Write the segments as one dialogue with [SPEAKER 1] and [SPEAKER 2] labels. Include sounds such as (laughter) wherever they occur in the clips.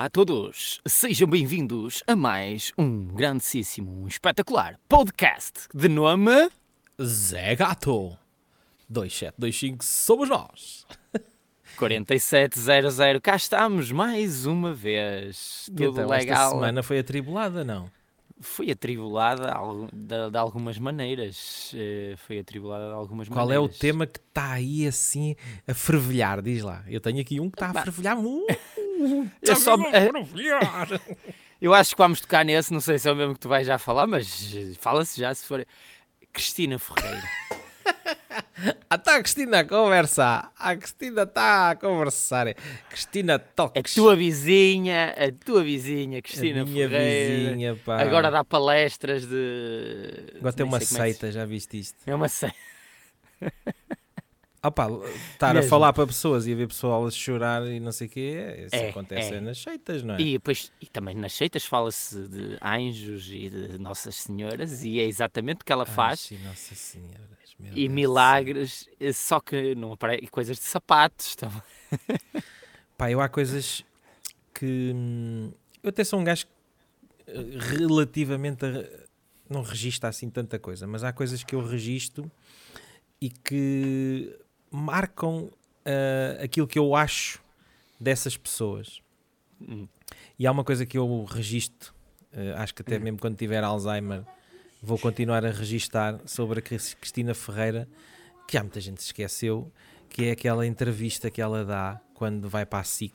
[SPEAKER 1] Olá a todos, sejam bem-vindos a mais um grandíssimo, espetacular podcast de nome
[SPEAKER 2] Zé Gato 2725 somos nós (laughs)
[SPEAKER 1] 4700. Cá estamos mais uma vez. Tudo
[SPEAKER 2] então,
[SPEAKER 1] legal.
[SPEAKER 2] Esta semana foi atribulada, não?
[SPEAKER 1] Foi atribulada de, de algumas maneiras. Eh, foi atribulada de algumas
[SPEAKER 2] Qual
[SPEAKER 1] maneiras.
[SPEAKER 2] é o tema que está aí assim a fervilhar? Diz lá. Eu tenho aqui um que está a fervilhar muito. (laughs)
[SPEAKER 1] Eu, só, (laughs) eu acho que vamos tocar nesse, não sei se é o mesmo que tu vais já falar, mas fala-se já se for. Cristina Ferreira. (laughs)
[SPEAKER 2] Ah, está a Cristina a conversar. A Cristina está a conversar. Cristina toca.
[SPEAKER 1] A tua vizinha, a tua vizinha, Cristina
[SPEAKER 2] a minha
[SPEAKER 1] Ferreira.
[SPEAKER 2] vizinha, pá.
[SPEAKER 1] Agora dá palestras de.
[SPEAKER 2] Agora tem uma
[SPEAKER 1] é
[SPEAKER 2] seita, já viste isto?
[SPEAKER 1] É uma seita.
[SPEAKER 2] Pá, estar a
[SPEAKER 1] Mesmo.
[SPEAKER 2] falar para pessoas e a ver pessoal a chorar e não sei o quê, isso
[SPEAKER 1] É,
[SPEAKER 2] acontece
[SPEAKER 1] é.
[SPEAKER 2] nas seitas, não é?
[SPEAKER 1] E, depois, e também nas seitas fala-se de anjos e de Nossas Senhoras, e é exatamente o que ela
[SPEAKER 2] Ai,
[SPEAKER 1] faz.
[SPEAKER 2] sim, Nossa Senhora. meu
[SPEAKER 1] e
[SPEAKER 2] Deus
[SPEAKER 1] milagres, eh, só que não aparece coisas de sapatos. Então, (laughs)
[SPEAKER 2] Pá, eu há coisas que. hum, Eu até sou um gajo eh, relativamente. A, não registra assim tanta coisa, mas há coisas que eu registro e que marcam ah, aquilo que eu acho dessas pessoas.
[SPEAKER 1] Hum.
[SPEAKER 2] E há uma coisa que eu registro, eh, acho que até
[SPEAKER 1] Hum.
[SPEAKER 2] mesmo quando tiver Alzheimer, vou continuar a registar sobre a Cris- Cristina Ferreira, que há muita gente se esqueceu, que é aquela entrevista que ela dá quando vai para a SIC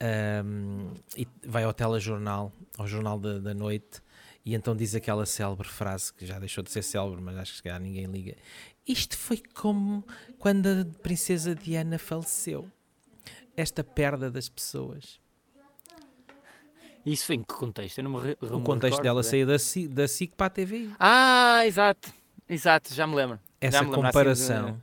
[SPEAKER 2] ahm, e vai ao telejornal, ao Jornal da, da Noite, e então diz aquela célebre frase, que já deixou de ser célebre, mas acho que se calhar ninguém liga. Isto foi como quando a princesa Diana faleceu. Esta perda das pessoas.
[SPEAKER 1] isso foi em que contexto? Eu não me, re-
[SPEAKER 2] O
[SPEAKER 1] me
[SPEAKER 2] contexto
[SPEAKER 1] recordo,
[SPEAKER 2] dela
[SPEAKER 1] é.
[SPEAKER 2] sair da SIC, da SIC para a TV.
[SPEAKER 1] Ah, exato. Exato, já me lembro.
[SPEAKER 2] Essa
[SPEAKER 1] já me lembro, assim,
[SPEAKER 2] comparação.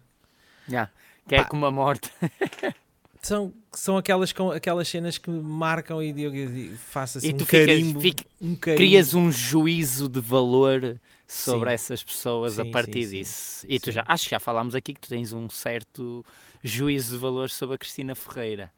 [SPEAKER 1] de- Já. Que é
[SPEAKER 2] Pá.
[SPEAKER 1] como a morte. (laughs)
[SPEAKER 2] São, são aquelas, com- aquelas cenas que marcam e eu, eu faço assim
[SPEAKER 1] E tu
[SPEAKER 2] um
[SPEAKER 1] ficas-
[SPEAKER 2] carimbo.
[SPEAKER 1] fica-
[SPEAKER 2] um carimbo.
[SPEAKER 1] Crias um juízo de valor sobre
[SPEAKER 2] Sim.
[SPEAKER 1] essas pessoas a
[SPEAKER 2] Sim,
[SPEAKER 1] partir
[SPEAKER 2] sim,
[SPEAKER 1] disso. E tu já, acho que já falámos aqui que tu tens um certo juízo de valor sobre a Cristina Ferreira.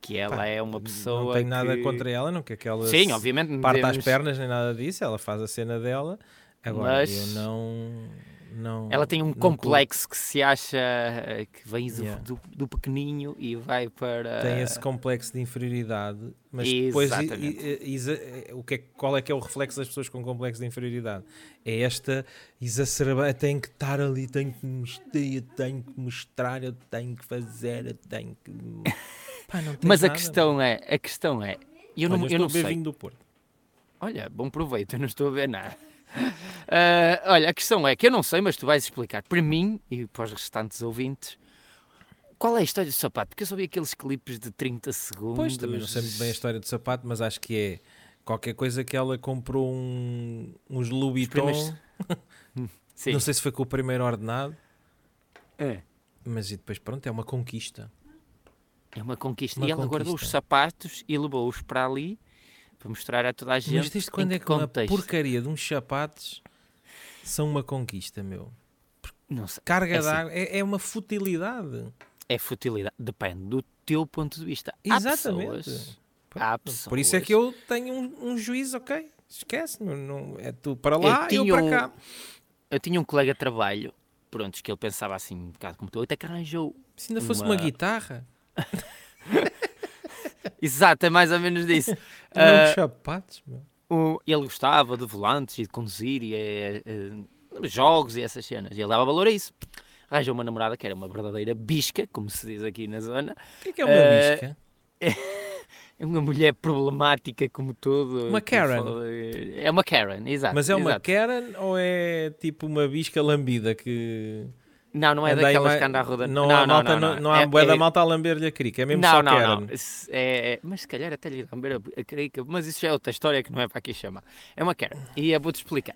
[SPEAKER 1] Que ela
[SPEAKER 2] Pá,
[SPEAKER 1] é uma pessoa.
[SPEAKER 2] Não tenho nada
[SPEAKER 1] que-
[SPEAKER 2] contra ela, não quer que ela
[SPEAKER 1] Sim, obviamente.
[SPEAKER 2] parta as
[SPEAKER 1] devemos-
[SPEAKER 2] pernas nem nada disso, ela faz a cena dela. Agora,
[SPEAKER 1] Mas-
[SPEAKER 2] eu não, não.
[SPEAKER 1] Ela tem um complexo que se acha eh, que vem do,
[SPEAKER 2] Yeah.
[SPEAKER 1] do, do pequeninho e vai para.
[SPEAKER 2] tem esse complexo de inferioridade, mas depois
[SPEAKER 1] Exatamente.
[SPEAKER 2] i- isa- o que é, qual é que é o reflexo das pessoas com complexo de inferioridade? É esta exacerbada, tem que estar ali, tenho que mostrar, eu tenho que mostrar, eu tenho que fazer, eu tenho que. (laughs) Pá,
[SPEAKER 1] Mas a
[SPEAKER 2] nada,
[SPEAKER 1] questão é, a questão é, eu não,
[SPEAKER 2] Olha,
[SPEAKER 1] eu
[SPEAKER 2] estou
[SPEAKER 1] não sei.
[SPEAKER 2] vinho do Porto.
[SPEAKER 1] Olha, bom proveito, eu não estou a ver nada. (laughs) Ah, olha, a questão é que eu não sei, mas tu vais explicar para mim e para os restantes ouvintes qual é a história do sapato, porque eu só vi aqueles clipes de 30 segundos.
[SPEAKER 2] Pois, também não sei muito bem a história do sapato, mas acho que é qualquer coisa que ela comprou um, uns Louis Vuitton, (laughs) não sei se foi com o primeiro ordenado,
[SPEAKER 1] É.
[SPEAKER 2] mas e depois pronto, é uma conquista.
[SPEAKER 1] É uma conquista.
[SPEAKER 2] Uma
[SPEAKER 1] e ela guardou os
[SPEAKER 2] conquista.
[SPEAKER 1] sapatos e levou-os para ali para mostrar a toda a gente.
[SPEAKER 2] Mas desde quando é que uma
[SPEAKER 1] contexto.
[SPEAKER 2] porcaria de uns sapatos são uma conquista, meu? Carga
[SPEAKER 1] É assim.
[SPEAKER 2] d'água é, é uma futilidade.
[SPEAKER 1] É futilidade. Depende do teu ponto de vista.
[SPEAKER 2] Exatamente.
[SPEAKER 1] Há pessoas, há pessoas.
[SPEAKER 2] Por isso é que eu tenho um, um juízo, ok? Esquece, não, não- é tu para lá e eu,
[SPEAKER 1] tinha
[SPEAKER 2] para
[SPEAKER 1] um-
[SPEAKER 2] cá.
[SPEAKER 1] Eu tinha um colega de trabalho, pronto, que ele pensava assim, um bocado como tu, até que arranjou.
[SPEAKER 2] Se ainda fosse uma,
[SPEAKER 1] uma-
[SPEAKER 2] guitarra, (laughs)
[SPEAKER 1] Exato, é mais ou menos disso. (laughs)
[SPEAKER 2] não
[SPEAKER 1] Ah,
[SPEAKER 2] sapatos, meu.
[SPEAKER 1] o- ele gostava de volantes e de conduzir e eh, eh, jogos e essas cenas. E ele dava valor a isso. Arranjou uma namorada que era uma verdadeira bisca, como se diz aqui na zona.
[SPEAKER 2] O que é que é uma
[SPEAKER 1] eh,
[SPEAKER 2] bisca? (laughs)
[SPEAKER 1] É uma mulher problemática como tudo.
[SPEAKER 2] Uma
[SPEAKER 1] que
[SPEAKER 2] Karen.
[SPEAKER 1] É uma Karen, exato.
[SPEAKER 2] Mas é uma
[SPEAKER 1] exato.
[SPEAKER 2] Karen ou é tipo uma bisca lambida que.
[SPEAKER 1] Não, não é
[SPEAKER 2] anda aí
[SPEAKER 1] daquelas que anda a rodar.
[SPEAKER 2] Não, há malta, não, não há
[SPEAKER 1] É-
[SPEAKER 2] bué da
[SPEAKER 1] é-
[SPEAKER 2] malta a lamber-lhe a crica, é mesmo
[SPEAKER 1] não,
[SPEAKER 2] só
[SPEAKER 1] não,
[SPEAKER 2] Karen.
[SPEAKER 1] não. É, é- mas se calhar até lhe dá a a crica, mas isso já é outra história que não é para aqui chamar. É uma Karen. E eu vou-te explicar.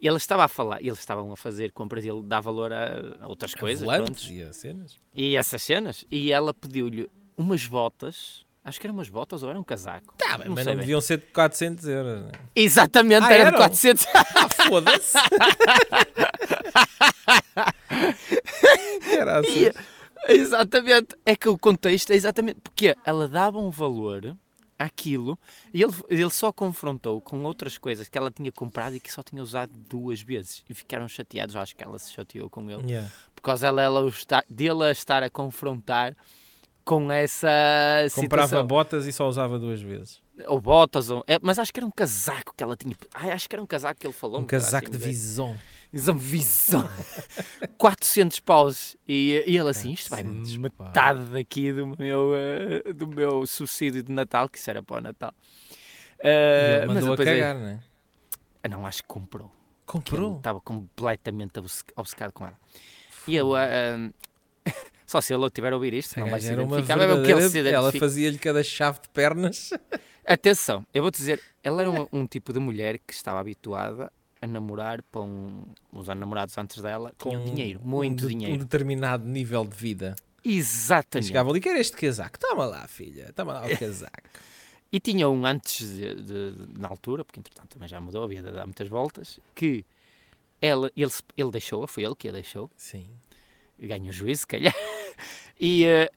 [SPEAKER 1] Ele estava a falar, eles estavam a fazer compras e ele dá valor a, a outras coisas.
[SPEAKER 2] Volantes e as cenas.
[SPEAKER 1] E essas cenas. E ela pediu-lhe umas botas. Acho que eram umas botas ou era um casaco.
[SPEAKER 2] Tá,
[SPEAKER 1] Não
[SPEAKER 2] mas não deviam ser de 400 euros. né?
[SPEAKER 1] Exatamente,
[SPEAKER 2] Ah,
[SPEAKER 1] era de
[SPEAKER 2] eram?
[SPEAKER 1] 400.
[SPEAKER 2] Ah, foda-se! (laughs) (laughs) Era assim.
[SPEAKER 1] Exatamente. É que o contexto é exatamente. Porque ela dava um valor aquilo e ele, ele só confrontou com outras coisas que ela tinha comprado e que só tinha usado duas vezes. E ficaram chateados, acho que ela se chateou com ele.
[SPEAKER 2] Yeah.
[SPEAKER 1] Por causa ela está, dele a estar a confrontar com essa
[SPEAKER 2] Comprava
[SPEAKER 1] situação.
[SPEAKER 2] botas e só usava duas vezes.
[SPEAKER 1] Ou botas, ou, é, mas acho que era um casaco que ela tinha. Ai, acho que era um casaco que ele falou.
[SPEAKER 2] Um casaco
[SPEAKER 1] assim,
[SPEAKER 2] de
[SPEAKER 1] mas-
[SPEAKER 2] visão.
[SPEAKER 1] Visão, visão. 400 paus. E, e ele assim, isto vai
[SPEAKER 2] 400 pau.
[SPEAKER 1] metade daqui do meu, eh, do meu subsídio de Natal, que isso era para o Natal.
[SPEAKER 2] Ele
[SPEAKER 1] mas
[SPEAKER 2] mandou a
[SPEAKER 1] depois é-
[SPEAKER 2] cagar, não é?
[SPEAKER 1] Ah, não, acho que comprou.
[SPEAKER 2] Comprou.
[SPEAKER 1] Estava completamente obce- obcecado com ela. E eu, ah, (laughs) só se ele tiver a ouvir isto,
[SPEAKER 2] Essa
[SPEAKER 1] não vai se identificar, vai ver o que ele se
[SPEAKER 2] verdadeira... Ela fazia-lhe cada chave de pernas.
[SPEAKER 1] Atenção, eu vou-te dizer, ela era um, um tipo de mulher que estava habituada a namorar para um, os namorados antes dela,
[SPEAKER 2] com
[SPEAKER 1] dinheiro, muito
[SPEAKER 2] um, de-
[SPEAKER 1] dinheiro.
[SPEAKER 2] Um determinado nível de vida. E
[SPEAKER 1] Exatamente.
[SPEAKER 2] chegava ali, quer este casaco? Toma lá, filha. Toma lá o (laughs) casaco.
[SPEAKER 1] E tinha um antes, de, de- de- na altura, porque entretanto também já mudou, a vida dá muitas voltas, que ela, ele, ele deixou-a, foi ele que a deixou,
[SPEAKER 2] Sim.
[SPEAKER 1] ganhou juízo, se calhar, (laughs) e eh,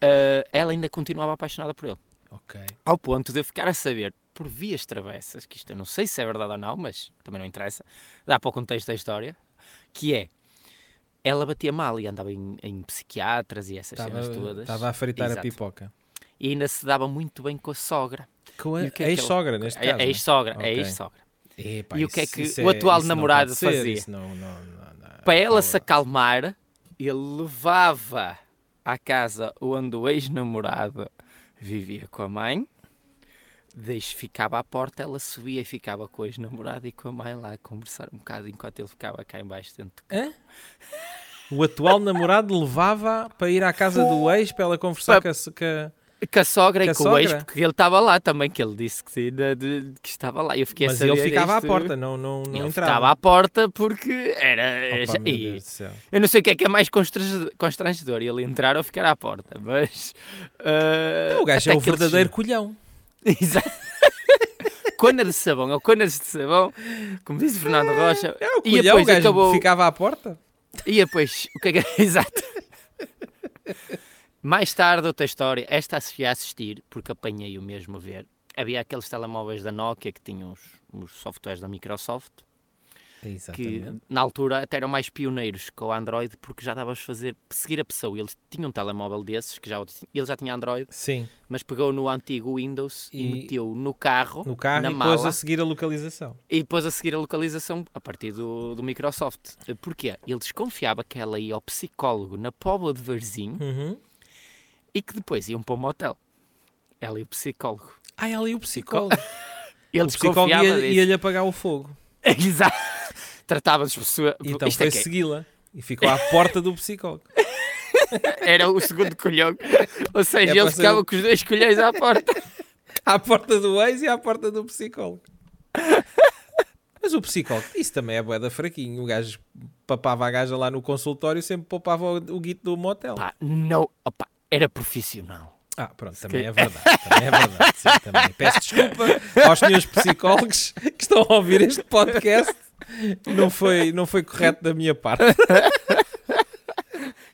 [SPEAKER 1] eh, ela ainda continuava apaixonada por ele.
[SPEAKER 2] Ok.
[SPEAKER 1] Ao ponto de eu ficar a saber, por vias travessas, que isto eu não sei se é verdade ou não, mas também não interessa, dá para o contexto da história, que é, ela batia mal e andava em, em psiquiatras e essas
[SPEAKER 2] Estava
[SPEAKER 1] cenas todas,
[SPEAKER 2] estava a fritar a
[SPEAKER 1] Exato.
[SPEAKER 2] pipoca.
[SPEAKER 1] e ainda se dava muito bem com a sogra.
[SPEAKER 2] Com a
[SPEAKER 1] o é
[SPEAKER 2] ex-sogra, neste
[SPEAKER 1] É-
[SPEAKER 2] caso.
[SPEAKER 1] É ex-sogra, é
[SPEAKER 2] Ok.
[SPEAKER 1] ex-sogra.
[SPEAKER 2] Epá,
[SPEAKER 1] E o que é que
[SPEAKER 2] isso
[SPEAKER 1] o atual
[SPEAKER 2] isso não
[SPEAKER 1] namorado
[SPEAKER 2] pode ser,
[SPEAKER 1] fazia?
[SPEAKER 2] não- não- não-
[SPEAKER 1] Para ela se acalmar, ele levava à casa onde o ex-namorado vivia com a mãe, deixe, ficava à porta, ela subia e ficava com o ex-namorado e com a mãe lá a conversar um bocado enquanto ele ficava cá embaixo dentro.
[SPEAKER 2] Hã? O atual namorado levava para ir à casa do ex para ela conversar
[SPEAKER 1] Pa-
[SPEAKER 2] com a, com a-
[SPEAKER 1] Com a sogra
[SPEAKER 2] Com a
[SPEAKER 1] e com o ex,
[SPEAKER 2] sogra?
[SPEAKER 1] porque ele estava lá também, que ele disse que, de- de- que estava lá. Eu fiquei a
[SPEAKER 2] Mas
[SPEAKER 1] saber
[SPEAKER 2] ele ficava à
[SPEAKER 1] isto.
[SPEAKER 2] porta, não, não, não
[SPEAKER 1] Ele
[SPEAKER 2] entrava.
[SPEAKER 1] ficava à porta porque era.
[SPEAKER 2] Opa, meu
[SPEAKER 1] e-
[SPEAKER 2] Deus do céu.
[SPEAKER 1] Eu não sei o que é que é mais constrangedor, constrangedor ele entrar ou ficar à porta, mas. ah,
[SPEAKER 2] O gajo
[SPEAKER 1] até
[SPEAKER 2] é o verdadeiro colhão.
[SPEAKER 1] Exato. Conas de sabão, ou conas de sabão, como disse Fernando Rocha.
[SPEAKER 2] É o
[SPEAKER 1] e
[SPEAKER 2] colhão, o
[SPEAKER 1] depois
[SPEAKER 2] gajo
[SPEAKER 1] acabou.
[SPEAKER 2] ficava à porta.
[SPEAKER 1] E depois, o que é que (laughs) Exato. Mais tarde, outra história. Esta fui a assistir, porque apanhei o mesmo a ver. Havia aqueles telemóveis da Nokia que tinham os, os softwares da Microsoft, que
[SPEAKER 2] Exatamente.
[SPEAKER 1] na altura até eram mais pioneiros com o Android, porque já davas a fazer, seguir a pessoa. Eles tinham um telemóvel desses, que já, ele já tinha Android,
[SPEAKER 2] Sim,
[SPEAKER 1] mas pegou no antigo Windows e,
[SPEAKER 2] E-
[SPEAKER 1] meteu no carro,
[SPEAKER 2] no carro
[SPEAKER 1] na
[SPEAKER 2] e
[SPEAKER 1] mala,
[SPEAKER 2] pôs a seguir a localização.
[SPEAKER 1] e depois a seguir a localização a partir do, do Microsoft. Porquê? Ele desconfiava que ela ia ao psicólogo na Póvoa de Varzim
[SPEAKER 2] Uhum.
[SPEAKER 1] e que depois iam para um motel. Ela e o psicólogo.
[SPEAKER 2] Ah, ela e o psicólogo. (laughs)
[SPEAKER 1] Ele
[SPEAKER 2] o psicólogo ia- ia-lhe apagar o fogo. (laughs)
[SPEAKER 1] Exato. Tratava-se pessoa.
[SPEAKER 2] Então
[SPEAKER 1] Isto
[SPEAKER 2] foi
[SPEAKER 1] é que é.
[SPEAKER 2] segui-la. E ficou à porta do psicólogo. (laughs)
[SPEAKER 1] Era o segundo colhão. Ou seja,
[SPEAKER 2] É
[SPEAKER 1] ele
[SPEAKER 2] para ser-
[SPEAKER 1] ficava com os dois colhões à porta. (laughs)
[SPEAKER 2] À porta do ex e à porta do psicólogo. Mas o psicólogo, isso também é boeda fraquinho. O gajo papava a gaja lá no consultório sempre poupava o, o guito do motel.
[SPEAKER 1] Pá, não. Opa, era profissional.
[SPEAKER 2] Ah, pronto, também é verdade. Também é verdade. Sim, também. Peço desculpa aos senhores psicólogos que estão a ouvir este podcast. Não foi, não foi correto da minha parte. (laughs)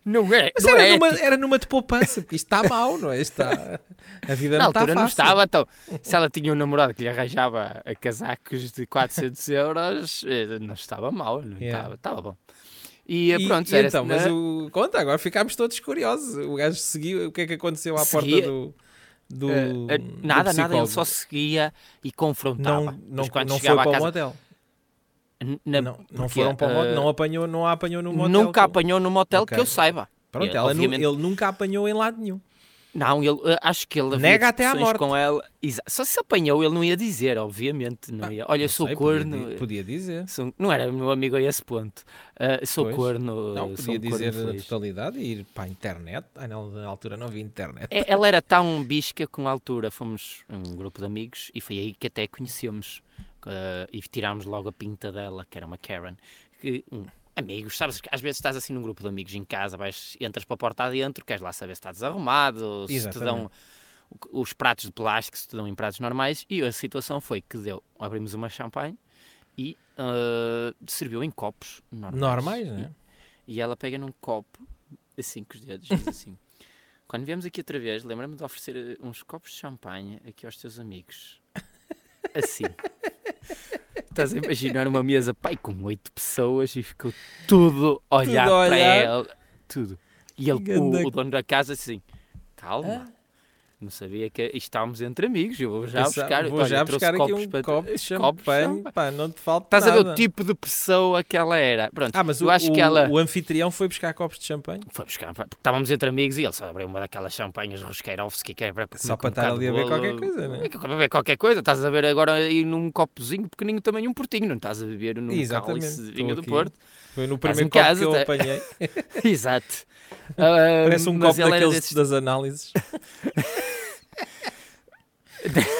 [SPEAKER 1] Não é.
[SPEAKER 2] Mas
[SPEAKER 1] não
[SPEAKER 2] era,
[SPEAKER 1] é
[SPEAKER 2] numa, era numa de poupança, porque isto está mal, não é? Está, a vida
[SPEAKER 1] Na
[SPEAKER 2] não está
[SPEAKER 1] altura
[SPEAKER 2] fácil.
[SPEAKER 1] não estava, então. Se ela tinha um namorado que lhe arranjava a casacos de 400 euros, eh, não estava mal, não
[SPEAKER 2] Yeah.
[SPEAKER 1] estava, estava bom. E,
[SPEAKER 2] E-
[SPEAKER 1] pronto,
[SPEAKER 2] e então, mas o, conta, agora ficámos todos curiosos. O gajo seguiu, o que é que aconteceu à
[SPEAKER 1] Seguia-
[SPEAKER 2] porta do, do,
[SPEAKER 1] eh, eh,
[SPEAKER 2] do
[SPEAKER 1] nada, nada, ele só seguia e confrontava.
[SPEAKER 2] não, não,
[SPEAKER 1] Mas quando
[SPEAKER 2] não foi
[SPEAKER 1] chegava
[SPEAKER 2] para
[SPEAKER 1] à
[SPEAKER 2] o
[SPEAKER 1] casa,
[SPEAKER 2] motel.
[SPEAKER 1] Na-
[SPEAKER 2] não, não
[SPEAKER 1] porque,
[SPEAKER 2] foram para o motel.
[SPEAKER 1] eh,
[SPEAKER 2] Não, apanhou, não a apanhou no motel.
[SPEAKER 1] Nunca
[SPEAKER 2] com-
[SPEAKER 1] apanhou no motel
[SPEAKER 2] Ok.
[SPEAKER 1] que eu saiba.
[SPEAKER 2] Pronto, nu-
[SPEAKER 1] obviamente-
[SPEAKER 2] ele nunca apanhou em lado nenhum.
[SPEAKER 1] Não, ele, eh, acho que ele
[SPEAKER 2] Nega até à morte.
[SPEAKER 1] com ela. Só se apanhou, ele não ia dizer, obviamente. Não ia. Olha,
[SPEAKER 2] Não
[SPEAKER 1] sou
[SPEAKER 2] sei,
[SPEAKER 1] corno.
[SPEAKER 2] Podia, di- podia dizer.
[SPEAKER 1] sou- não era meu amigo a esse ponto. Ah, sou
[SPEAKER 2] Pois.
[SPEAKER 1] corno.
[SPEAKER 2] Não, podia
[SPEAKER 1] um
[SPEAKER 2] dizer a
[SPEAKER 1] feliz.
[SPEAKER 2] totalidade e ir para a internet. Ah, não, na altura não havia internet.
[SPEAKER 1] É, Ela era tão bisca que, na altura, fomos um grupo de amigos e foi aí que até conhecemos. Ah, e tirámos logo a pinta dela, que era uma Karen. Que, um, amigos, sabes que às vezes estás assim num grupo de amigos em casa, vais, entras para a porta adentro, queres lá saber se está desarrumado, se te
[SPEAKER 2] Exatamente.
[SPEAKER 1] dão os pratos de plástico, se te dão em pratos normais. E a situação foi que deu, abrimos uma champanhe e ah, serviu em copos normais.
[SPEAKER 2] Normais,
[SPEAKER 1] E-
[SPEAKER 2] né?
[SPEAKER 1] E ela pega num copo, assim com os dedos, diz assim: (laughs) quando viemos aqui outra vez, lembra-me de oferecer eh, uns copos de champanhe aqui aos teus amigos. Assim. Estás a imaginar uma mesa, pai, com oito pessoas e ficou tudo a olhar
[SPEAKER 2] Tudo a
[SPEAKER 1] para
[SPEAKER 2] olhar.
[SPEAKER 1] ele. Tudo. E ele, o, o dono da casa, assim, calma. Não sabia que estávamos entre amigos. Eu vou já buscar.
[SPEAKER 2] vou
[SPEAKER 1] olha,
[SPEAKER 2] já buscar aqui
[SPEAKER 1] copos
[SPEAKER 2] um
[SPEAKER 1] para-
[SPEAKER 2] copo de champanhe. Pá, não te falta
[SPEAKER 1] Estás a ver
[SPEAKER 2] nada.
[SPEAKER 1] o tipo de pessoa que ela era. Pronto,
[SPEAKER 2] Ah, mas
[SPEAKER 1] eu
[SPEAKER 2] o,
[SPEAKER 1] acho que ela.
[SPEAKER 2] o anfitrião foi buscar copos de champanhe?
[SPEAKER 1] Foi buscar, porque estávamos entre amigos e ele só abriu uma daquelas champanhas Rosqueirovski que é para
[SPEAKER 2] Só para
[SPEAKER 1] um
[SPEAKER 2] estar ali a ver qualquer coisa, né?
[SPEAKER 1] É ver qualquer coisa, estás a ver agora aí num copozinho pequenino também um portinho, não estás a beber num
[SPEAKER 2] Exatamente,
[SPEAKER 1] cálice de vinho do. Porto.
[SPEAKER 2] Foi no primeiro copo
[SPEAKER 1] casa,
[SPEAKER 2] que eu
[SPEAKER 1] tá-
[SPEAKER 2] apanhei. (laughs)
[SPEAKER 1] Exato. Ah,
[SPEAKER 2] Parece um copo daqueles
[SPEAKER 1] desses
[SPEAKER 2] das análises (laughs)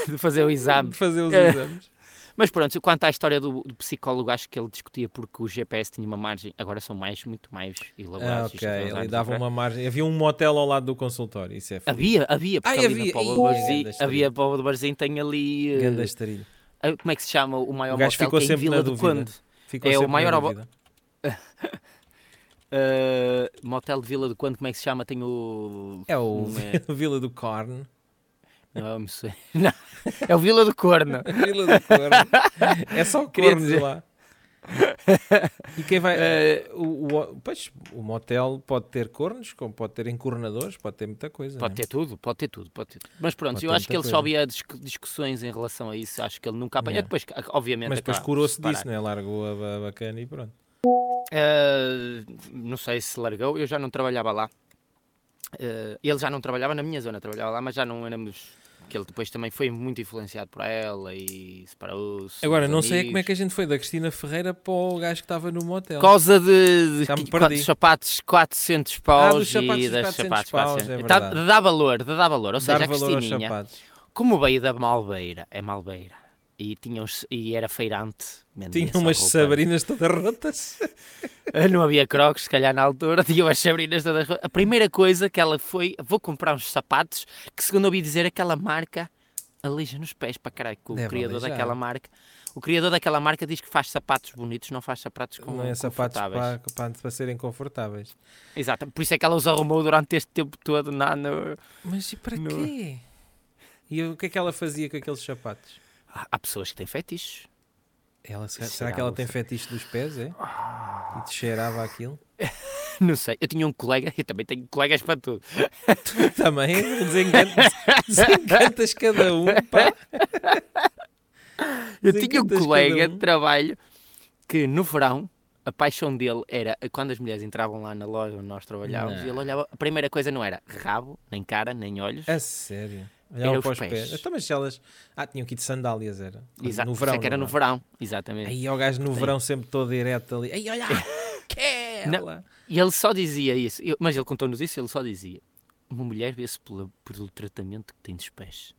[SPEAKER 1] de (laughs) fazer o exame.
[SPEAKER 2] de fazer os
[SPEAKER 1] É.
[SPEAKER 2] exames.
[SPEAKER 1] Mas pronto, quanto à história do, do psicólogo, acho que ele discutia porque o GPS tinha uma margem, agora são mais, muito mais
[SPEAKER 2] Ah,
[SPEAKER 1] elaborados. isto
[SPEAKER 2] ok. Ele dava uma margem. Havia um motel ao lado do consultório. Isso é foda.
[SPEAKER 1] Havia, havia, porque
[SPEAKER 2] Ai,
[SPEAKER 1] ali
[SPEAKER 2] havia.
[SPEAKER 1] na Póvoa
[SPEAKER 2] Ih,
[SPEAKER 1] do
[SPEAKER 2] história.
[SPEAKER 1] havia a Póvoa do Barzim, tem ali, ah, como é que se chama o maior
[SPEAKER 2] O gajo
[SPEAKER 1] motel
[SPEAKER 2] ficou
[SPEAKER 1] que é em
[SPEAKER 2] sempre
[SPEAKER 1] Vila
[SPEAKER 2] na
[SPEAKER 1] do. Conde.
[SPEAKER 2] Ficou
[SPEAKER 1] É o maior. Uh, (laughs) motel de Vila do Conde, como é que se chama? Tem o...
[SPEAKER 2] É o
[SPEAKER 1] é- (laughs)
[SPEAKER 2] Vila do Corno.
[SPEAKER 1] Não, não sei. (laughs) Não, é o Vila do Corno. (laughs)
[SPEAKER 2] Vila do Corno. É só (laughs)
[SPEAKER 1] Queria
[SPEAKER 2] cornos
[SPEAKER 1] dizer-
[SPEAKER 2] lá. E quem vai.
[SPEAKER 1] Eh,
[SPEAKER 2] o, o, pois, o motel pode ter cornos, como pode ter encornadores, pode ter muita coisa.
[SPEAKER 1] Pode
[SPEAKER 2] né?
[SPEAKER 1] ter tudo, pode ter tudo, pode ter tudo. Mas pronto,
[SPEAKER 2] Pode
[SPEAKER 1] eu acho que ele
[SPEAKER 2] muita
[SPEAKER 1] só
[SPEAKER 2] coisa.
[SPEAKER 1] havia discu- discussões em relação a isso. Acho que ele nunca apanhou. Depois, obviamente,
[SPEAKER 2] Mas depois curou-se disso, né? largou a, ba- bacana e pronto.
[SPEAKER 1] Uh, não sei se largou, eu já não trabalhava lá. Uh, ele já não trabalhava na minha zona, trabalhava lá, mas já não éramos. Que ele depois também foi muito influenciado por ela e separou-se.
[SPEAKER 2] Agora, não sei como é
[SPEAKER 1] amigos.
[SPEAKER 2] que a gente foi da Cristina Ferreira para o gajo que estava no motel.
[SPEAKER 1] Causa de, de quatro sapatos 400 paus
[SPEAKER 2] Ah,
[SPEAKER 1] e das
[SPEAKER 2] 400
[SPEAKER 1] sapatos
[SPEAKER 2] paus,
[SPEAKER 1] 400.
[SPEAKER 2] é
[SPEAKER 1] Tá- dá valor, dá valor. Ou seja,
[SPEAKER 2] Dar
[SPEAKER 1] a Cristininha, como veio da Malbeira, é Malbeira, e, tinha uns- e era feirante,
[SPEAKER 2] Tinha umas
[SPEAKER 1] roupa.
[SPEAKER 2] sabrinas todas rotas. (laughs)
[SPEAKER 1] Não havia crocs, se calhar na altura, tinha umas sabrinas todas rotas. A primeira coisa que ela foi, vou comprar uns sapatos, que segundo ouvi dizer, aquela marca alija nos pés para caralho, que o
[SPEAKER 2] Deve
[SPEAKER 1] criador
[SPEAKER 2] alijar.
[SPEAKER 1] daquela marca... O criador daquela marca diz que faz sapatos bonitos, não faz sapatos com,
[SPEAKER 2] Não é sapatos para, para, para serem confortáveis.
[SPEAKER 1] Exato, por isso é que ela os arrumou durante este tempo todo na, no...
[SPEAKER 2] Mas e para
[SPEAKER 1] No-
[SPEAKER 2] quê? E o que é que ela fazia com aqueles sapatos?
[SPEAKER 1] Há há pessoas que têm fetiches.
[SPEAKER 2] Ela, será,
[SPEAKER 1] Será
[SPEAKER 2] que ela tem
[SPEAKER 1] fe-
[SPEAKER 2] fetiche dos pés, é? E te cheirava aquilo? (laughs)
[SPEAKER 1] Não sei, eu tinha um colega, eu também tenho colegas para tudo. (laughs)
[SPEAKER 2] Também desencantas, (laughs) desencantas cada um, pá.
[SPEAKER 1] Eu tinha um colega
[SPEAKER 2] um.
[SPEAKER 1] de trabalho que no verão a paixão dele era quando as mulheres entravam lá na loja onde nós trabalhávamos,
[SPEAKER 2] Não.
[SPEAKER 1] ele olhava, a primeira coisa não era rabo, nem cara, nem olhos.
[SPEAKER 2] A sério. Olhava
[SPEAKER 1] Era
[SPEAKER 2] para
[SPEAKER 1] os
[SPEAKER 2] pés.
[SPEAKER 1] pés.
[SPEAKER 2] Então, mas elas. Ah, tinham que ir de sandálias, era.
[SPEAKER 1] Exato,
[SPEAKER 2] no verão.
[SPEAKER 1] é que era
[SPEAKER 2] não
[SPEAKER 1] no verão, exatamente.
[SPEAKER 2] Aí o gajo no
[SPEAKER 1] Sim.
[SPEAKER 2] verão sempre todo direto ali. Aí, olha! Aquela! (laughs)
[SPEAKER 1] E ele só dizia isso, eu- mas ele contou-nos isso, ele só dizia: uma mulher vê-se pela- pelo tratamento que tem dos pés.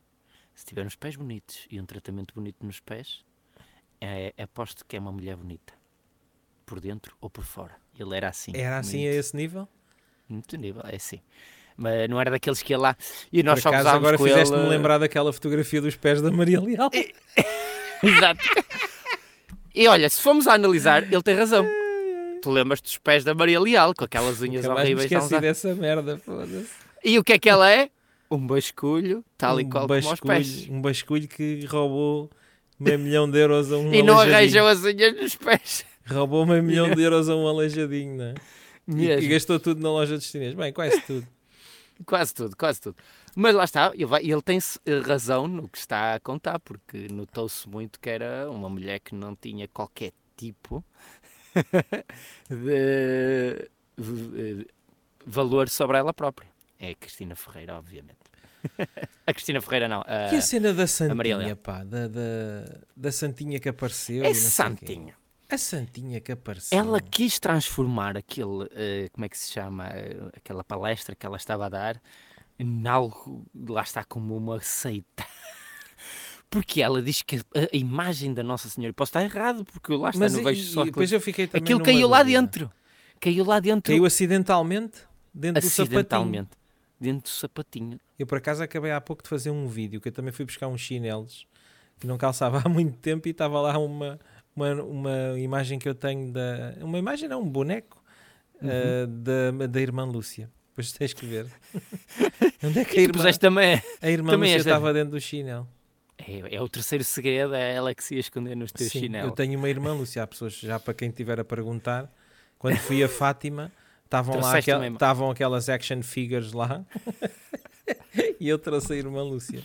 [SPEAKER 1] Se tiver uns pés bonitos e um tratamento bonito nos pés, é, aposto que é uma mulher bonita. Por dentro ou por fora. Ele era assim.
[SPEAKER 2] Era assim a esse nível?
[SPEAKER 1] Muito nível, é assim. Mas não era daqueles que ia lá e nós
[SPEAKER 2] Por
[SPEAKER 1] só
[SPEAKER 2] acaso agora fizeste-me
[SPEAKER 1] ele.
[SPEAKER 2] lembrar daquela fotografia dos pés da Maria Leal. (laughs)
[SPEAKER 1] Exato. E olha, se formos a analisar, ele tem razão. Tu lembras dos pés da Maria Leal, com aquelas unhas
[SPEAKER 2] Nunca
[SPEAKER 1] horríveis. uns
[SPEAKER 2] esqueci dessa merda, foda-se.
[SPEAKER 1] E o que é que ela é? Um basculho, tal e
[SPEAKER 2] um
[SPEAKER 1] qual como aos
[SPEAKER 2] basculho,
[SPEAKER 1] pés.
[SPEAKER 2] um basculho que roubou meio milhão de euros a um (laughs)
[SPEAKER 1] E não arranjam as unhas nos pés.
[SPEAKER 2] Roubou meio milhão de (laughs) euros a um aleijadinho, não é? E, e gastou tudo na loja de chinês. Bem, quase tudo.
[SPEAKER 1] Quase tudo, quase tudo. Mas lá está, ele, tem eh, razão no que está a contar, porque notou-se muito que era uma mulher que não tinha qualquer tipo (laughs) de, de- valor sobre ela própria. É a Cristina Ferreira, obviamente. a Cristina Ferreira não. a-
[SPEAKER 2] E a cena da Santinha, pá, da, da, da Santinha que apareceu.
[SPEAKER 1] é santinha.
[SPEAKER 2] A Santinha que apareceu.
[SPEAKER 1] Ela quis transformar aquele, eh, como é que se chama, eh, aquela palestra que ela estava a dar, em algo, lá está, como uma seita. (laughs) Porque ela diz que a, imagem da Nossa Senhora, posso estar errado, porque eu lá está,
[SPEAKER 2] Mas
[SPEAKER 1] não
[SPEAKER 2] e-
[SPEAKER 1] vejo
[SPEAKER 2] e
[SPEAKER 1] só
[SPEAKER 2] depois eu fiquei também
[SPEAKER 1] Aquilo caiu lá
[SPEAKER 2] dúvida.
[SPEAKER 1] dentro. Caiu lá dentro.
[SPEAKER 2] Caiu acidentalmente dentro do sapatinho.
[SPEAKER 1] acidentalmente. Dentro do sapatinho.
[SPEAKER 2] Eu por acaso acabei há pouco de fazer um vídeo que eu também fui buscar uns chinelos que não calçava (laughs) há muito tempo e estava lá uma, uma, uma imagem que eu tenho da. Uma imagem, não, um boneco
[SPEAKER 1] Uhum.
[SPEAKER 2] eh, da, da irmã Lúcia. Depois tens que ver. (laughs) Onde é que a irmã,
[SPEAKER 1] também.
[SPEAKER 2] a irmã
[SPEAKER 1] também
[SPEAKER 2] Lúcia
[SPEAKER 1] esta-
[SPEAKER 2] estava dentro do chinelo?
[SPEAKER 1] É, é o terceiro segredo, é ela que se ia esconder nos teus
[SPEAKER 2] Sim,
[SPEAKER 1] chinelos.
[SPEAKER 2] eu tenho uma irmã Lúcia. Há pessoas, já para quem estiver a perguntar, quando fui a Fátima, estavam lá aquel- estavam aquelas action figures lá. (laughs) e eu trouxe a irmã Lúcia.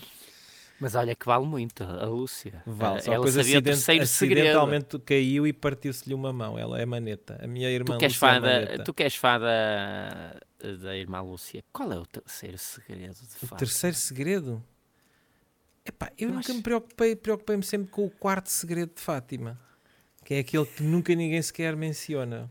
[SPEAKER 1] Mas olha que vale muito, a Lúcia.
[SPEAKER 2] Vale,
[SPEAKER 1] Ah,
[SPEAKER 2] só
[SPEAKER 1] ela
[SPEAKER 2] depois
[SPEAKER 1] sabia
[SPEAKER 2] acident-
[SPEAKER 1] terceiro segredo.
[SPEAKER 2] acidentalmente caiu e partiu-se-lhe uma mão. Ela é maneta. A minha irmã
[SPEAKER 1] Tu que, és
[SPEAKER 2] Lúcia é
[SPEAKER 1] fã da,
[SPEAKER 2] maneta.
[SPEAKER 1] tu que és fã da, da irmã Lúcia, qual é o terceiro segredo de
[SPEAKER 2] O
[SPEAKER 1] fato?
[SPEAKER 2] terceiro segredo? Epá, eu,
[SPEAKER 1] Eu
[SPEAKER 2] nunca me preocupei, preocupei-me sempre com o quarto segredo de Fátima, que é aquele que nunca ninguém sequer menciona.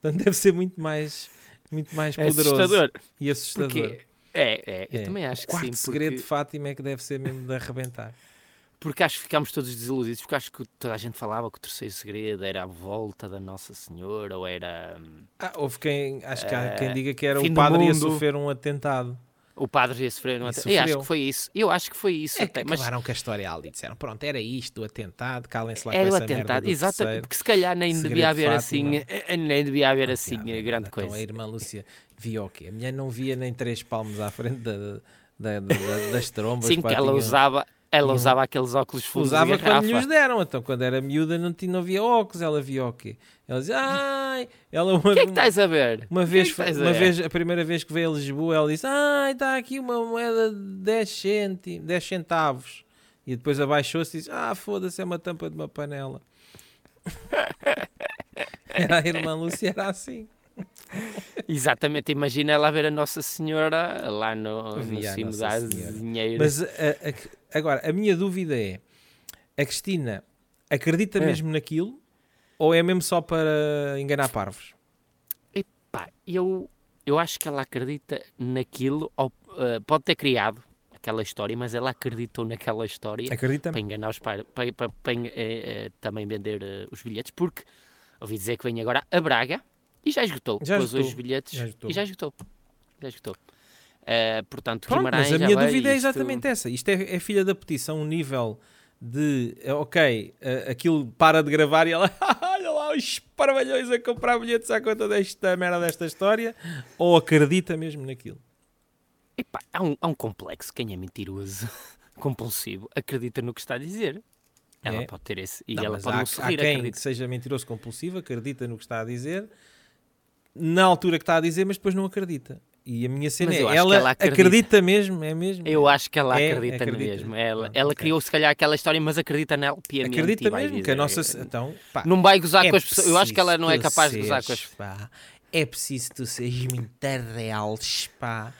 [SPEAKER 2] Portanto, deve ser muito mais, muito mais
[SPEAKER 1] É
[SPEAKER 2] poderoso
[SPEAKER 1] assustador.
[SPEAKER 2] e assustador.
[SPEAKER 1] Porque, é, é, eu
[SPEAKER 2] É.
[SPEAKER 1] também acho
[SPEAKER 2] o
[SPEAKER 1] que
[SPEAKER 2] quarto
[SPEAKER 1] sim.
[SPEAKER 2] segredo
[SPEAKER 1] Porque,
[SPEAKER 2] de Fátima é que deve ser mesmo de arrebentar. (laughs)
[SPEAKER 1] porque acho que ficámos todos desiludidos, porque acho que toda a gente falava que o terceiro segredo era a volta da Nossa Senhora, ou era hum,
[SPEAKER 2] Ah, houve quem, acho que há
[SPEAKER 1] Eh,
[SPEAKER 2] quem diga que era o padre ia
[SPEAKER 1] mundo.
[SPEAKER 2] sofrer um atentado.
[SPEAKER 1] o padre ia sofrer. Um ata- Eu acho que foi isso. Eu acho que foi isso.
[SPEAKER 2] É que
[SPEAKER 1] até, mas
[SPEAKER 2] acabaram com a história ali, disseram, pronto, era isto, o atentado, calem-se lá
[SPEAKER 1] era
[SPEAKER 2] com
[SPEAKER 1] o
[SPEAKER 2] essa merda
[SPEAKER 1] atentado,
[SPEAKER 2] do
[SPEAKER 1] exatamente, porque se calhar nem
[SPEAKER 2] Segredo
[SPEAKER 1] devia
[SPEAKER 2] de
[SPEAKER 1] haver
[SPEAKER 2] Fátima.
[SPEAKER 1] assim, eh, nem devia haver
[SPEAKER 2] Ah,
[SPEAKER 1] assim eh, grande
[SPEAKER 2] então,
[SPEAKER 1] coisa.
[SPEAKER 2] a irmã Lúcia via o quê? A mulher não via nem três palmos à frente da, da- da- da- das trombas.
[SPEAKER 1] Sim, que ela
[SPEAKER 2] tinha-
[SPEAKER 1] usava, ela usava aqueles óculos fundos
[SPEAKER 2] Usava quando
[SPEAKER 1] garrafa.
[SPEAKER 2] lhe os deram, então quando era miúda não, tinha, não via óculos, ela via o quê? Ela dizia, ai, ela uma,
[SPEAKER 1] O que é que estás a ver?
[SPEAKER 2] uma
[SPEAKER 1] que é
[SPEAKER 2] vez,
[SPEAKER 1] que estás a
[SPEAKER 2] uma
[SPEAKER 1] ver?
[SPEAKER 2] vez, a primeira vez que veio a Lisboa, ela disse, ai, está aqui uma moeda de 10, cênti- 10 centavos. E depois abaixou-se e disse, ah, foda-se, é uma tampa de uma panela. (laughs) Era a irmã Lúcia, era assim.
[SPEAKER 1] Exatamente, imagina ela ver a Nossa Senhora lá no, no cimo da azinheira.
[SPEAKER 2] Mas a- a- agora, a minha dúvida é: a Cristina acredita
[SPEAKER 1] É.
[SPEAKER 2] mesmo naquilo ou é mesmo só para enganar parvos?
[SPEAKER 1] Pá, eu, eu acho que ela acredita naquilo, ou, eh, pode ter criado aquela história, mas ela acreditou naquela história
[SPEAKER 2] Acredita?
[SPEAKER 1] para enganar os pais, para, para, para, eh, eh, também vender eh, os bilhetes, porque ouvi dizer que vem agora a Braga e já esgotou.
[SPEAKER 2] Já esgotou,
[SPEAKER 1] os bilhetes
[SPEAKER 2] já esgotou.
[SPEAKER 1] e já esgotou. Já esgotou. Eh, portanto,
[SPEAKER 2] Pronto,
[SPEAKER 1] Guimarães
[SPEAKER 2] mas a minha dúvida é
[SPEAKER 1] isto-
[SPEAKER 2] exatamente essa. Isto é, é filha da petição, um nível de eh, ok, eh, aquilo para de gravar e ela (laughs) olha lá os parvalhões a comprar bilhetes à conta desta merda desta história, ou acredita mesmo naquilo?
[SPEAKER 1] Epá, há, um, há um complexo. Quem é mentiroso, (laughs) compulsivo, acredita no que está a dizer. Ela
[SPEAKER 2] É.
[SPEAKER 1] pode ter esse. E
[SPEAKER 2] Não,
[SPEAKER 1] ela pode
[SPEAKER 2] há,
[SPEAKER 1] não
[SPEAKER 2] há
[SPEAKER 1] sorrir,
[SPEAKER 2] quem
[SPEAKER 1] acredita.
[SPEAKER 2] seja mentiroso compulsivo, acredita no que está a dizer, na altura que está a dizer, mas depois não acredita. E a minha cena é, ela,
[SPEAKER 1] ela acredita.
[SPEAKER 2] acredita mesmo, é mesmo?
[SPEAKER 1] Eu acho que ela
[SPEAKER 2] É,
[SPEAKER 1] acredita,
[SPEAKER 2] acredita.
[SPEAKER 1] mesmo. Ela, ela criou se calhar aquela história, mas acredita nela piamente.
[SPEAKER 2] acredita
[SPEAKER 1] vai
[SPEAKER 2] mesmo que a
[SPEAKER 1] dizer,
[SPEAKER 2] nossa...
[SPEAKER 1] eh,
[SPEAKER 2] Então, pá,
[SPEAKER 1] Não vai gozar
[SPEAKER 2] é
[SPEAKER 1] com as pessoas. Eu acho que ela não é capaz
[SPEAKER 2] tu
[SPEAKER 1] de gozar com as
[SPEAKER 2] seres, pá, É preciso tu seres muito reales, pá,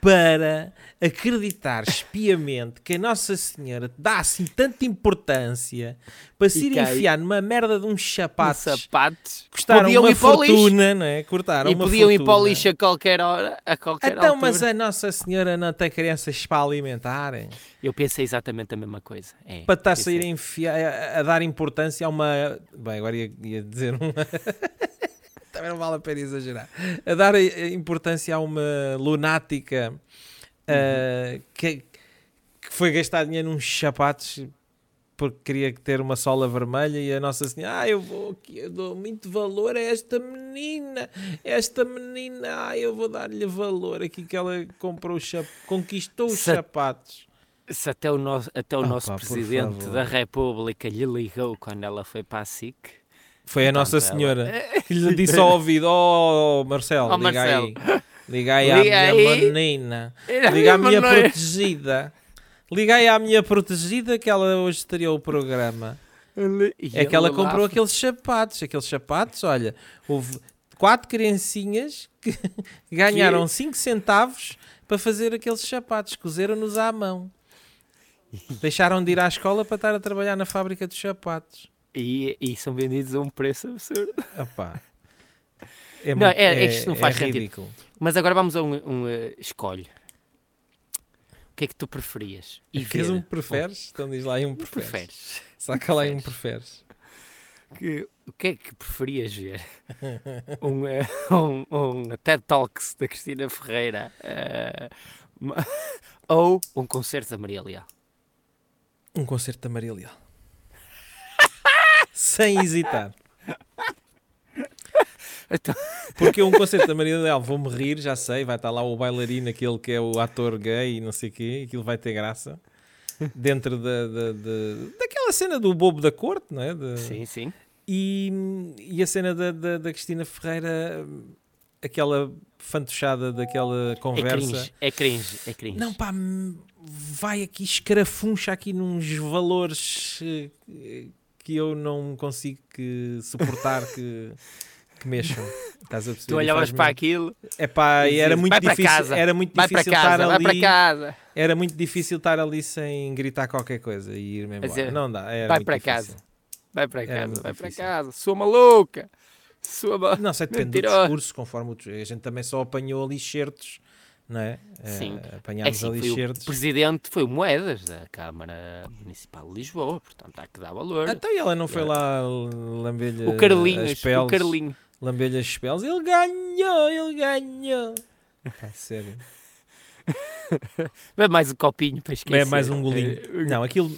[SPEAKER 2] para acreditares piamente que a Nossa Senhora dá assim tanta importância para se ir enfiar numa merda de uns sapatos
[SPEAKER 1] sapatos.
[SPEAKER 2] custaram
[SPEAKER 1] Podiam
[SPEAKER 2] uma fortuna, não é? Cortaram
[SPEAKER 1] E podiam ir para o
[SPEAKER 2] fortuna.
[SPEAKER 1] lixo a qualquer hora. A qualquer
[SPEAKER 2] Então,
[SPEAKER 1] altura.
[SPEAKER 2] mas a Nossa Senhora não tem crianças para alimentarem?
[SPEAKER 1] Eu pensei exatamente a mesma coisa. É,
[SPEAKER 2] Para estar a, enfiar, a, a dar importância a uma. Bem, agora ia, ia dizer uma. (laughs) Também não vale a pena exagerar. A dar importância a uma lunática ah, que, que foi gastar dinheiro nos sapatos porque queria ter uma sola vermelha e a Nossa Senhora, ah, eu vou aqui, eu dou muito valor a esta menina, esta menina, ah, eu vou dar-lhe valor aqui que ela comprou os conquistou os
[SPEAKER 1] Se-
[SPEAKER 2] sapatos.
[SPEAKER 1] Se até o nosso, até o
[SPEAKER 2] Ah,
[SPEAKER 1] nosso
[SPEAKER 2] pá,
[SPEAKER 1] presidente da República lhe ligou quando ela foi para a SIC.
[SPEAKER 2] Foi a
[SPEAKER 1] Então,
[SPEAKER 2] Nossa Senhora que (laughs) lhe disse ao ouvido: Oh, Marcelo,
[SPEAKER 1] Oh,
[SPEAKER 2] liga
[SPEAKER 1] Marcelo.
[SPEAKER 2] aí. Liga aí à
[SPEAKER 1] Liga
[SPEAKER 2] minha
[SPEAKER 1] aí.
[SPEAKER 2] menina. (laughs) Liga à minha protegida. Liga aí à minha protegida que ela hoje estreou o programa. É que ela comprou aqueles sapatos. Aqueles sapatos, olha, houve quatro criancinhas que (laughs) ganharam 5 centavos para fazer aqueles sapatos. Cozeram-nos à mão. Deixaram de ir à escola para estar a trabalhar na fábrica dos sapatos.
[SPEAKER 1] E, e são vendidos a um preço absurdo.
[SPEAKER 2] Opá.
[SPEAKER 1] Não,
[SPEAKER 2] muito-
[SPEAKER 1] é- é que isto não faz
[SPEAKER 2] é
[SPEAKER 1] sentido.
[SPEAKER 2] ridículo.
[SPEAKER 1] Mas agora vamos a um, um eh, escolhe. O que é que tu preferias? E
[SPEAKER 2] Queres um preferes? Então diz lá aí um preferes.
[SPEAKER 1] preferes?
[SPEAKER 2] Saca lá aí um preferes.
[SPEAKER 1] Que- o que é que preferias ver? (laughs) um, eh, um, um TED Talks da Cristina Ferreira ma- (laughs) ou um concerto da Maria Leal?
[SPEAKER 2] Um concerto da Maria Leal. Sem hesitar. (laughs)
[SPEAKER 1] Então,
[SPEAKER 2] Porque um concerto da Maria Leal, vou-me rir, já sei, vai estar lá o bailarino, aquele que é o ator gay e não sei o quê, aquilo vai ter graça. Dentro da, da, da- daquela cena do bobo da corte, não é? De-
[SPEAKER 1] Sim, sim.
[SPEAKER 2] E, e a cena da, da, da Cristina Ferreira, aquela fantochada daquela
[SPEAKER 1] É
[SPEAKER 2] conversa.
[SPEAKER 1] cringe, é cringe, é cringe.
[SPEAKER 2] Não, pá, vai aqui, escarafuncha aqui nos valores eh, que eu não consigo que suportar que, que mexam. Estás a perceber?
[SPEAKER 1] tu olhavas para aquilo,
[SPEAKER 2] É pá, e era muito
[SPEAKER 1] "Vai
[SPEAKER 2] difícil,
[SPEAKER 1] casa,
[SPEAKER 2] era muito difícil estar
[SPEAKER 1] casa, vai
[SPEAKER 2] ali. Era muito difícil estar ali sem gritar qualquer coisa e ir-me embora.
[SPEAKER 1] dizer,
[SPEAKER 2] não dá,
[SPEAKER 1] vai para
[SPEAKER 2] difícil.
[SPEAKER 1] casa. Vai para casa, vai para casa. Sua maluca. Sua ma...
[SPEAKER 2] Não sei, depende
[SPEAKER 1] Mentiroso.
[SPEAKER 2] do discurso, conforme o a gente também só apanhou ali certos, não é?
[SPEAKER 1] Sim.
[SPEAKER 2] Eh,
[SPEAKER 1] É
[SPEAKER 2] apanhámos
[SPEAKER 1] assim,
[SPEAKER 2] ali
[SPEAKER 1] foi o presidente foi o Moedas da Câmara Municipal de Lisboa, portanto há que dar valor.
[SPEAKER 2] Até ela não foi lá lamber-lhe
[SPEAKER 1] o Carlinhos,
[SPEAKER 2] as peles,
[SPEAKER 1] o Carlinho.
[SPEAKER 2] lamber-lhe as peles. Ele ganhou, ele ganhou. Pá, sério.
[SPEAKER 1] Vai mais um copinho para esquecer.
[SPEAKER 2] É mais um golinho.
[SPEAKER 1] Eh,
[SPEAKER 2] Não, aquilo,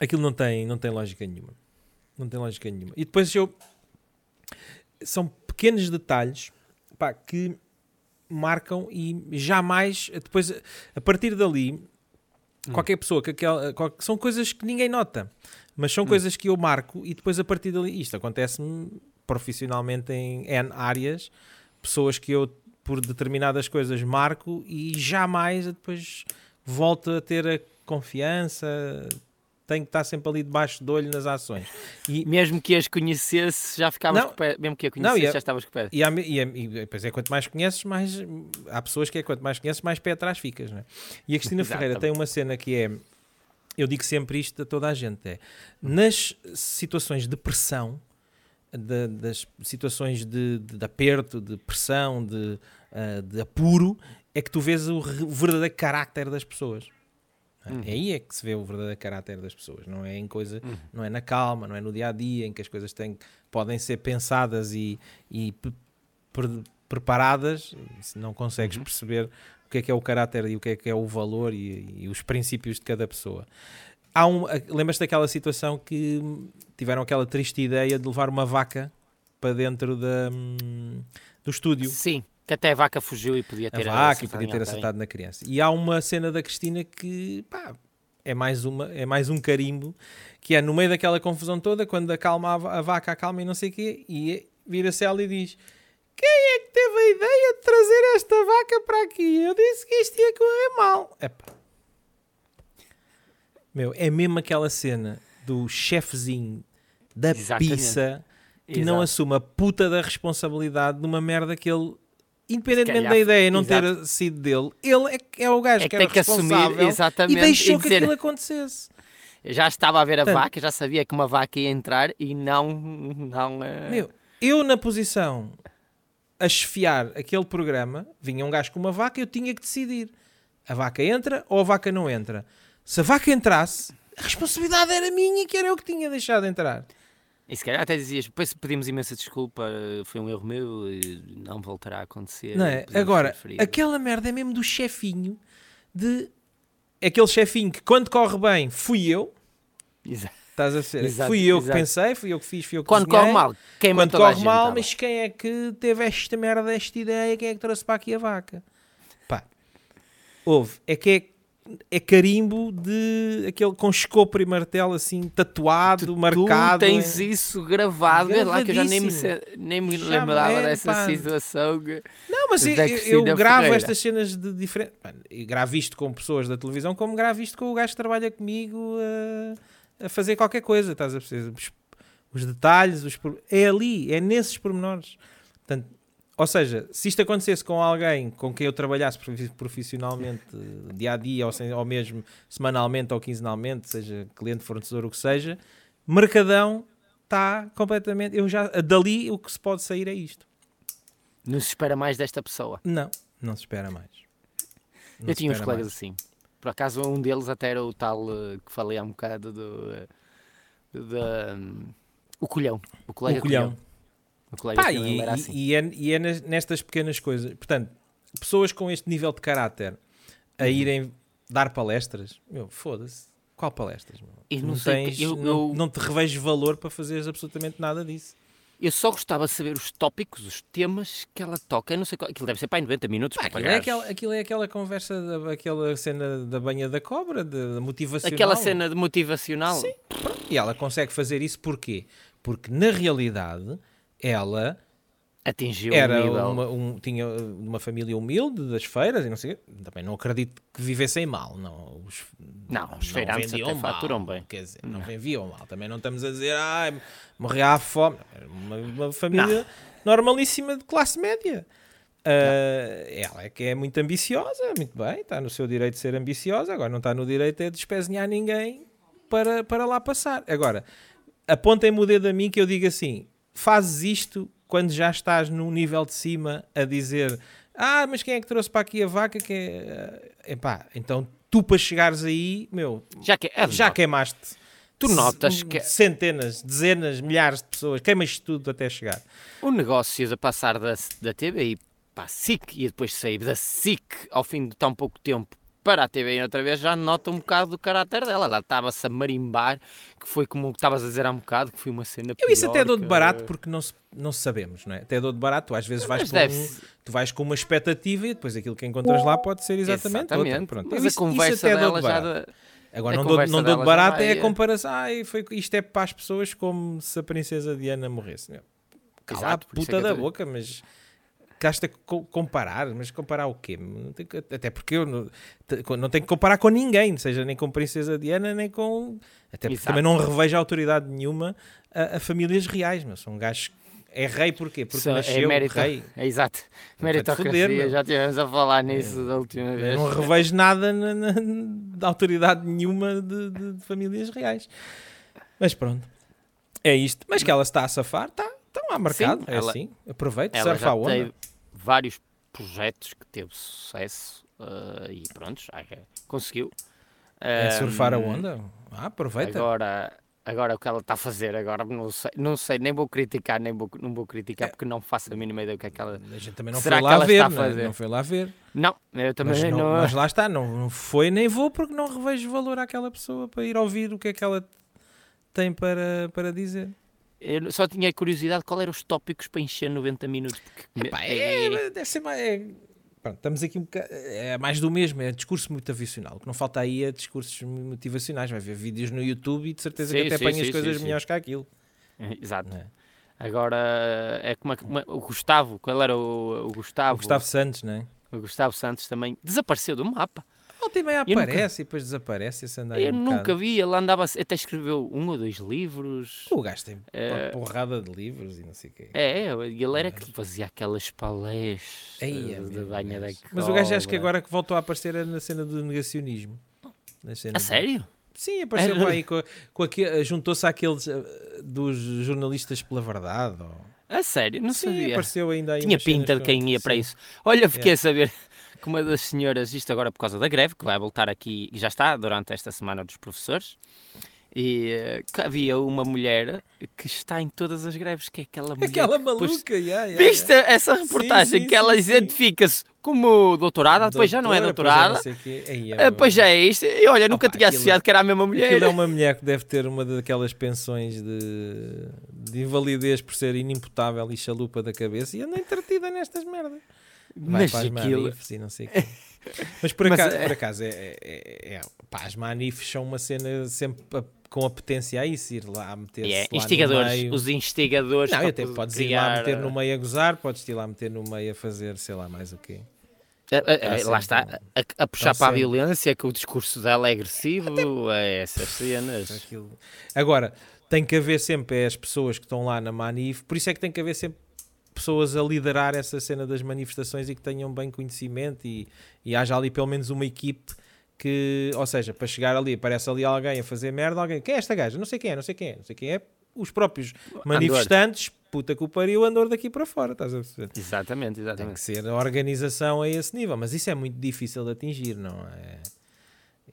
[SPEAKER 2] aquilo não, tem, não tem lógica nenhuma. Não tem lógica nenhuma. E depois eu. São pequenos detalhes pá, que marcam e jamais. Depois, a partir dali,
[SPEAKER 1] Hum.
[SPEAKER 2] qualquer pessoa que aquela. qual- são coisas que ninguém nota, mas
[SPEAKER 1] Hum.
[SPEAKER 2] são coisas que eu marco e depois a partir dali. Isto acontece-me profissionalmente em N áreas, pessoas que eu por determinadas coisas marco e jamais depois volto a ter a confiança. Tenho que estar sempre ali debaixo do olho nas ações. E,
[SPEAKER 1] Mesmo que as conhecesse, já ficavas
[SPEAKER 2] Não.
[SPEAKER 1] com o pé. Mesmo que a
[SPEAKER 2] Não,
[SPEAKER 1] conhecesse,
[SPEAKER 2] a-
[SPEAKER 1] já estavas com o pé.
[SPEAKER 2] e, e, e depois é quanto mais conheces, mais há pessoas que é quanto mais conheces, mais pé atrás ficas. Não é? E a Cristina (laughs) Ferreira tem uma cena que é, eu digo sempre isto a toda a gente, é nas situações de pressão, de- das situações de, de- de aperto, de pressão, de, ah, de apuro, é que tu vês o verdadeiro carácter das pessoas.
[SPEAKER 1] Uhum.
[SPEAKER 2] É aí é que se vê o verdadeiro caráter das pessoas, não é em coisa,
[SPEAKER 1] Uhum.
[SPEAKER 2] não é na calma, não é no dia a dia em que as coisas têm, podem ser pensadas e, e pre- preparadas, se não consegues
[SPEAKER 1] Uhum.
[SPEAKER 2] perceber o que é que é o caráter e o que é que é o valor e, e os princípios de cada pessoa. Há um, lembras-te daquela situação que tiveram aquela triste ideia de levar uma vaca para dentro da, hum, do estúdio.
[SPEAKER 1] Sim, que até a vaca fugiu e podia
[SPEAKER 2] A
[SPEAKER 1] ter
[SPEAKER 2] vaca e
[SPEAKER 1] assentado
[SPEAKER 2] podia ter assentado na criança. E há uma cena da Cristina que pá, é, mais uma, é mais um carimbo, que é no meio daquela confusão toda, quando acalma a, a vaca, acalma e não sei o quê, e vira-se ela e diz: Quem é que teve a ideia de trazer esta vaca para aqui? Eu disse que isto ia correr mal. Epá. Meu, é mesmo aquela cena do chefezinho da
[SPEAKER 1] Exatamente.
[SPEAKER 2] pizza que não
[SPEAKER 1] Exato.
[SPEAKER 2] assume a puta da responsabilidade de uma merda que ele, independentemente da ideia não
[SPEAKER 1] exato.
[SPEAKER 2] ter sido dele, ele é, que é o gajo
[SPEAKER 1] É
[SPEAKER 2] que,
[SPEAKER 1] que
[SPEAKER 2] era
[SPEAKER 1] tem que assumir
[SPEAKER 2] responsável
[SPEAKER 1] exatamente
[SPEAKER 2] e deixou
[SPEAKER 1] e
[SPEAKER 2] que
[SPEAKER 1] dizer-
[SPEAKER 2] aquilo acontecesse.
[SPEAKER 1] Já estava a ver a
[SPEAKER 2] Portanto-
[SPEAKER 1] vaca, já sabia que uma vaca ia entrar e não. não eh,
[SPEAKER 2] Meu, eu na posição a chefiar aquele programa, vinha um gajo com uma vaca, eu tinha que decidir. A vaca entra ou a vaca não entra? Se a vaca entrasse, a responsabilidade era minha que era eu que tinha deixado entrar.
[SPEAKER 1] E se calhar até dizias, depois pedimos imensa desculpa, foi um erro meu e não voltará a acontecer.
[SPEAKER 2] Não é? Agora, aquela merda é mesmo do chefinho de aquele chefinho que quando corre bem fui eu,
[SPEAKER 1] Exato.
[SPEAKER 2] estás a ser,
[SPEAKER 1] Exato,
[SPEAKER 2] fui eu
[SPEAKER 1] exato.
[SPEAKER 2] que pensei, fui eu que fiz, fui eu que
[SPEAKER 1] Quando
[SPEAKER 2] desenhei.
[SPEAKER 1] corre mal, quem
[SPEAKER 2] quando corre
[SPEAKER 1] gente,
[SPEAKER 2] mal,
[SPEAKER 1] tá
[SPEAKER 2] mas quem é que teve esta merda, esta ideia, quem é que trouxe para aqui a vaca? Pá, houve, é que é, é carimbo de aquele com escopo e martelo assim, tatuado,
[SPEAKER 1] Tu
[SPEAKER 2] marcado.
[SPEAKER 1] tens
[SPEAKER 2] é-
[SPEAKER 1] isso gravado, vê lá que eu já nem me, nem me
[SPEAKER 2] Já
[SPEAKER 1] lembrava
[SPEAKER 2] é,
[SPEAKER 1] dessa
[SPEAKER 2] pá.
[SPEAKER 1] situação.
[SPEAKER 2] Não, mas eu, eu- gravo
[SPEAKER 1] Ferreira.
[SPEAKER 2] estas cenas de diferente. Eu gravo isto com pessoas da televisão, como gravo isto com o gajo que trabalha comigo a, a fazer qualquer coisa, estás a perceber? Os, os detalhes, os é ali, é nesses pormenores. Portanto, ou seja, se isto acontecesse com alguém com quem eu trabalhasse profi- profissionalmente, dia a dia, ou, sem- ou mesmo semanalmente ou quinzenalmente, seja cliente, fornecedor, o que seja, mercadão está completamente. Eu já, dali o que se pode sair é isto.
[SPEAKER 1] Não se espera mais desta pessoa.
[SPEAKER 2] Não, não se espera mais. Não
[SPEAKER 1] eu tinha uns colegas
[SPEAKER 2] mais.
[SPEAKER 1] assim. Por acaso, um deles até era o tal eh, que falei há um bocado do. eh, da, hum, o colhão. O colega
[SPEAKER 2] O colhão.
[SPEAKER 1] O colega
[SPEAKER 2] Pá, e,
[SPEAKER 1] era assim.
[SPEAKER 2] e é, e é nestas pequenas coisas. Portanto, pessoas com este nível de caráter a
[SPEAKER 1] Uhum.
[SPEAKER 2] irem dar palestras, meu, foda-se. Qual palestras? Meu?
[SPEAKER 1] Não
[SPEAKER 2] tens,
[SPEAKER 1] eu-
[SPEAKER 2] não,
[SPEAKER 1] eu-
[SPEAKER 2] não te revejo valor para fazeres absolutamente nada disso.
[SPEAKER 1] Eu só gostava de saber os tópicos, os temas que ela toca. Eu não sei qual, aquilo deve ser para aí 90 minutos.
[SPEAKER 2] Pá,
[SPEAKER 1] para
[SPEAKER 2] aquilo, é aquela, aquilo é aquela conversa, da, aquela cena da banha da cobra, de, de motivacional.
[SPEAKER 1] Aquela cena de motivacional.
[SPEAKER 2] Sim. E ela consegue fazer isso porquê? Porque na realidade ela
[SPEAKER 1] Atingiu
[SPEAKER 2] era
[SPEAKER 1] um
[SPEAKER 2] uma, um, tinha uma família humilde das feiras e não sei. Também não acredito que vivessem mal. Não, os,
[SPEAKER 1] Não, os feirantes
[SPEAKER 2] vendiam
[SPEAKER 1] até faturam
[SPEAKER 2] mal,
[SPEAKER 1] bem.
[SPEAKER 2] Quer dizer, não, vendiam mal. Também não estamos a dizer, ah, morrer à fome. Era uma, uma família normalíssima de classe média. Ah, ela é que é muito ambiciosa, muito bem, está no seu direito de ser ambiciosa, agora não está no direito de espezinhar ninguém para, para lá passar. Agora, apontem-me o dedo a mim que eu digo assim: fazes isto quando já estás num nível de cima a dizer ah, mas quem é que trouxe para aqui a vaca? Que é... Epá, então tu para chegares aí, meu,
[SPEAKER 1] Já que é,
[SPEAKER 2] já queimaste
[SPEAKER 1] Tu notas que-
[SPEAKER 2] centenas, dezenas, milhares de pessoas, queimas tudo até chegar.
[SPEAKER 1] o negócio de passar da, da TVI para a SIC e depois sair da SIC ao fim de tão pouco tempo para a TVI outra vez, já nota um bocado do caráter dela. Ela estava-se a marimbar, que foi como estavas a dizer há um bocado, que foi uma cena
[SPEAKER 2] Eu isso até dou de
[SPEAKER 1] que-
[SPEAKER 2] barato porque não, se- não sabemos, não é? Até dou de barato, tu às vezes vais um- tu vais com uma expectativa e depois aquilo que encontras lá pode ser exatamente, outra.
[SPEAKER 1] Exatamente.
[SPEAKER 2] Pronto.
[SPEAKER 1] Mas
[SPEAKER 2] Eu
[SPEAKER 1] a
[SPEAKER 2] isso- isso
[SPEAKER 1] conversa
[SPEAKER 2] até dou
[SPEAKER 1] dela
[SPEAKER 2] de
[SPEAKER 1] já... da-
[SPEAKER 2] Agora não dou,
[SPEAKER 1] conversa
[SPEAKER 2] não dou de barato
[SPEAKER 1] vai,
[SPEAKER 2] é a comparação. Ai, foi, isto é para as pessoas como se a princesa Diana morresse. Meu, Cala
[SPEAKER 1] Exato,
[SPEAKER 2] a
[SPEAKER 1] isso
[SPEAKER 2] puta
[SPEAKER 1] é que
[SPEAKER 2] da boca, mas gasta co- comparar, mas comparar o quê? Até porque eu não, não tenho que comparar com ninguém, seja nem com Princesa Diana, nem com. Até porque
[SPEAKER 1] Exato.
[SPEAKER 2] também não revejo autoridade nenhuma a, a famílias reais, mas são gajos. É rei porquê? Porque
[SPEAKER 1] Só-
[SPEAKER 2] nasceu
[SPEAKER 1] mérito-
[SPEAKER 2] rei.
[SPEAKER 1] É exato. Meritocracia, já estivemos a falar nisso da última
[SPEAKER 2] Eu
[SPEAKER 1] vez.
[SPEAKER 2] não (laughs) revejo nada na, na- de autoridade nenhuma de, de- de famílias reais. Mas pronto, é isto. Mas que ela está a safar, está, estão a mercado.
[SPEAKER 1] Sim,
[SPEAKER 2] é
[SPEAKER 1] ela-
[SPEAKER 2] assim. Aproveite,
[SPEAKER 1] Ela
[SPEAKER 2] surfa a onda.
[SPEAKER 1] teve vários projetos que teve sucesso eh, e pronto, já conseguiu.
[SPEAKER 2] É surfar a onda. Ah, aproveita.
[SPEAKER 1] Agora, agora o que ela está a fazer, agora não sei, não sei, nem vou criticar, nem vou, não vou criticar porque não faço a mínima ideia do que é que ela.
[SPEAKER 2] A gente também não
[SPEAKER 1] Será
[SPEAKER 2] foi lá ver, não, é? não foi lá ver.
[SPEAKER 1] Não, eu também
[SPEAKER 2] Mas,
[SPEAKER 1] não.
[SPEAKER 2] não- mas lá está, não, não foi nem vou porque não revejo valor àquela pessoa para ir ouvir o que é que ela tem para, para dizer.
[SPEAKER 1] Eu só tinha curiosidade qual eram os tópicos para encher 90 minutos. Porque
[SPEAKER 2] Epá,
[SPEAKER 1] é-
[SPEAKER 2] é, deve ser mais. é- pronto, estamos aqui um bocado. É mais do mesmo, é discurso motivacional. O que não falta aí é discursos motivacionais. Vai ver vídeos no YouTube e de certeza
[SPEAKER 1] Sim,
[SPEAKER 2] que até
[SPEAKER 1] sim,
[SPEAKER 2] apanhas
[SPEAKER 1] sim,
[SPEAKER 2] coisas
[SPEAKER 1] sim,
[SPEAKER 2] melhores que aquilo.
[SPEAKER 1] Exato.
[SPEAKER 2] é?
[SPEAKER 1] Agora é como, como o Gustavo, qual era o, o Gustavo?
[SPEAKER 2] O Gustavo Santos, não é?
[SPEAKER 1] o Gustavo Santos também desapareceu do mapa.
[SPEAKER 2] Volta e meia
[SPEAKER 1] Eu nunca-
[SPEAKER 2] aparece e depois desaparece. Esse anda aí
[SPEAKER 1] Eu
[SPEAKER 2] um
[SPEAKER 1] nunca
[SPEAKER 2] bocado.
[SPEAKER 1] vi, ele andava, até escreveu um ou dois livros.
[SPEAKER 2] O gajo tem
[SPEAKER 1] É.
[SPEAKER 2] uma porrada de livros e não sei o quê.
[SPEAKER 1] É, ele era que fazia aquelas palestras
[SPEAKER 2] é
[SPEAKER 1] de banha da
[SPEAKER 2] gajo. Mas o gajo acho que agora que voltou a aparecer é na cena do negacionismo. Na cena
[SPEAKER 1] A
[SPEAKER 2] do-
[SPEAKER 1] sério?
[SPEAKER 2] Sim, apareceu
[SPEAKER 1] Era-
[SPEAKER 2] para aí com, com juntou-se àqueles eh, dos jornalistas pela verdade. ou-
[SPEAKER 1] A sério? Não
[SPEAKER 2] Sim,
[SPEAKER 1] sabia.
[SPEAKER 2] apareceu ainda aí.
[SPEAKER 1] Tinha pinta de quem ia para isso. Olha, fiquei a saber que uma das senhoras, isto agora por causa da greve, que vai voltar aqui, e já está durante esta semana dos professores, e eh, que havia uma mulher que está em todas as greves, que é aquela mulher.
[SPEAKER 2] Aquela maluca, yeah, yeah,
[SPEAKER 1] Viste essa reportagem
[SPEAKER 2] sim,
[SPEAKER 1] que ela
[SPEAKER 2] sim, sim.
[SPEAKER 1] identifica-se como doutorada, depois já não é
[SPEAKER 2] Doutora,
[SPEAKER 1] doutorada,
[SPEAKER 2] depois já é
[SPEAKER 1] eh, depois já é isto. E olha, nunca
[SPEAKER 2] Opa,
[SPEAKER 1] tinha
[SPEAKER 2] aquilo-
[SPEAKER 1] associado que era a mesma mulher.
[SPEAKER 2] Aquilo é uma mulher que deve ter uma daquelas pensões de, de invalidez por ser inimputável e chalupa da cabeça e anda entretida nestas merdas. Vai
[SPEAKER 1] Mas
[SPEAKER 2] para as
[SPEAKER 1] aquilo.
[SPEAKER 2] manifes e não sei o quê. (laughs) Mas por
[SPEAKER 1] Mas
[SPEAKER 2] acaso,
[SPEAKER 1] é-
[SPEAKER 2] por acaso é, é, é- é- pá, as manifes são uma cena sempre a- com apetência a isso, ir lá meter-se
[SPEAKER 1] É,
[SPEAKER 2] lá no
[SPEAKER 1] instigadores,
[SPEAKER 2] meio.
[SPEAKER 1] os instigadores.
[SPEAKER 2] Não, até podes ir lá
[SPEAKER 1] criar,
[SPEAKER 2] meter no meio a gozar, podes ir lá meter no meio a fazer sei lá mais o quê.
[SPEAKER 1] eh,
[SPEAKER 2] sempre
[SPEAKER 1] lá está, a, a puxar para a violência, que o discurso dela é agressivo, é essas cenas.
[SPEAKER 2] Aquilo. Agora, tem que haver sempre as pessoas que estão lá na manif, por isso é que tem que haver sempre pessoas a liderar essa cena das manifestações e que tenham bem conhecimento e, e haja ali pelo menos uma equipe que, ou seja, para chegar ali, aparece ali alguém a fazer merda, alguém, quem é esta gaja? Não sei quem é, não sei quem é, não sei quem é, os próprios manifestantes, puta que o pariu, andou daqui para fora, estás a perceber?
[SPEAKER 1] Exatamente,
[SPEAKER 2] Tem
[SPEAKER 1] exatamente.
[SPEAKER 2] que ser a organização a esse nível, mas isso é muito difícil de atingir, não é?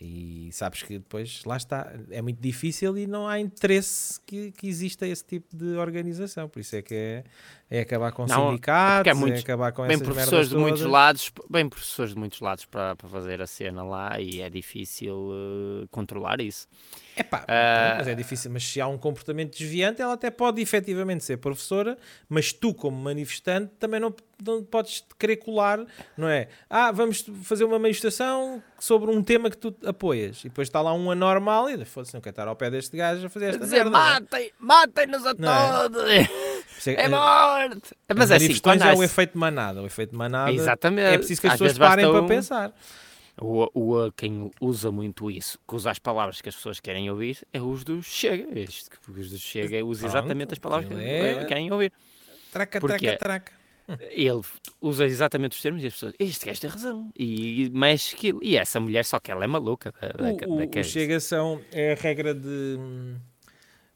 [SPEAKER 2] E sabes que depois, lá está, é muito difícil e não há interesse que, que exista esse tipo de organização. Por isso é que é, é acabar com
[SPEAKER 1] Não,
[SPEAKER 2] sindicatos,
[SPEAKER 1] é
[SPEAKER 2] é,
[SPEAKER 1] muito-
[SPEAKER 2] acabar com
[SPEAKER 1] Bem
[SPEAKER 2] essas
[SPEAKER 1] professores de muitos lados, bem professores de muitos lados para, para fazer a cena lá e é difícil eh, controlar isso.
[SPEAKER 2] Epá,
[SPEAKER 1] Ah.
[SPEAKER 2] pronto, mas é difícil, mas se há um comportamento desviante, ela até pode efetivamente ser professora, mas tu, como manifestante, também não, não podes querer colar, não é? Ah, vamos fazer uma manifestação sobre um tema que tu apoias, e depois está lá um anormal e foda-se, não quer estar ao pé deste gajo a fazer esta
[SPEAKER 1] dizer
[SPEAKER 2] merda. é?
[SPEAKER 1] matem, matem-nos a
[SPEAKER 2] Não é?
[SPEAKER 1] todos, (laughs)
[SPEAKER 2] é
[SPEAKER 1] é
[SPEAKER 2] as-
[SPEAKER 1] morte. Mas
[SPEAKER 2] as
[SPEAKER 1] é assim, quando
[SPEAKER 2] é o efeito manada. O efeito manada
[SPEAKER 1] Exatamente.
[SPEAKER 2] é preciso que as
[SPEAKER 1] Às
[SPEAKER 2] pessoas parem para
[SPEAKER 1] um-
[SPEAKER 2] pensar.
[SPEAKER 1] O, o, quem usa muito isso, que usa as palavras que as pessoas querem ouvir, é os do Chega. Este, os do Chega usa exatamente as palavras que
[SPEAKER 2] é-
[SPEAKER 1] querem ouvir.
[SPEAKER 2] Traca,
[SPEAKER 1] Porque-
[SPEAKER 2] traca, traca.
[SPEAKER 1] Ele usa exatamente os termos e as pessoas, este gajo tem razão. E mexe aquilo. E essa mulher, só que ela é maluca. Da, da,
[SPEAKER 2] O,
[SPEAKER 1] da
[SPEAKER 2] o. Chega são, é a regra de.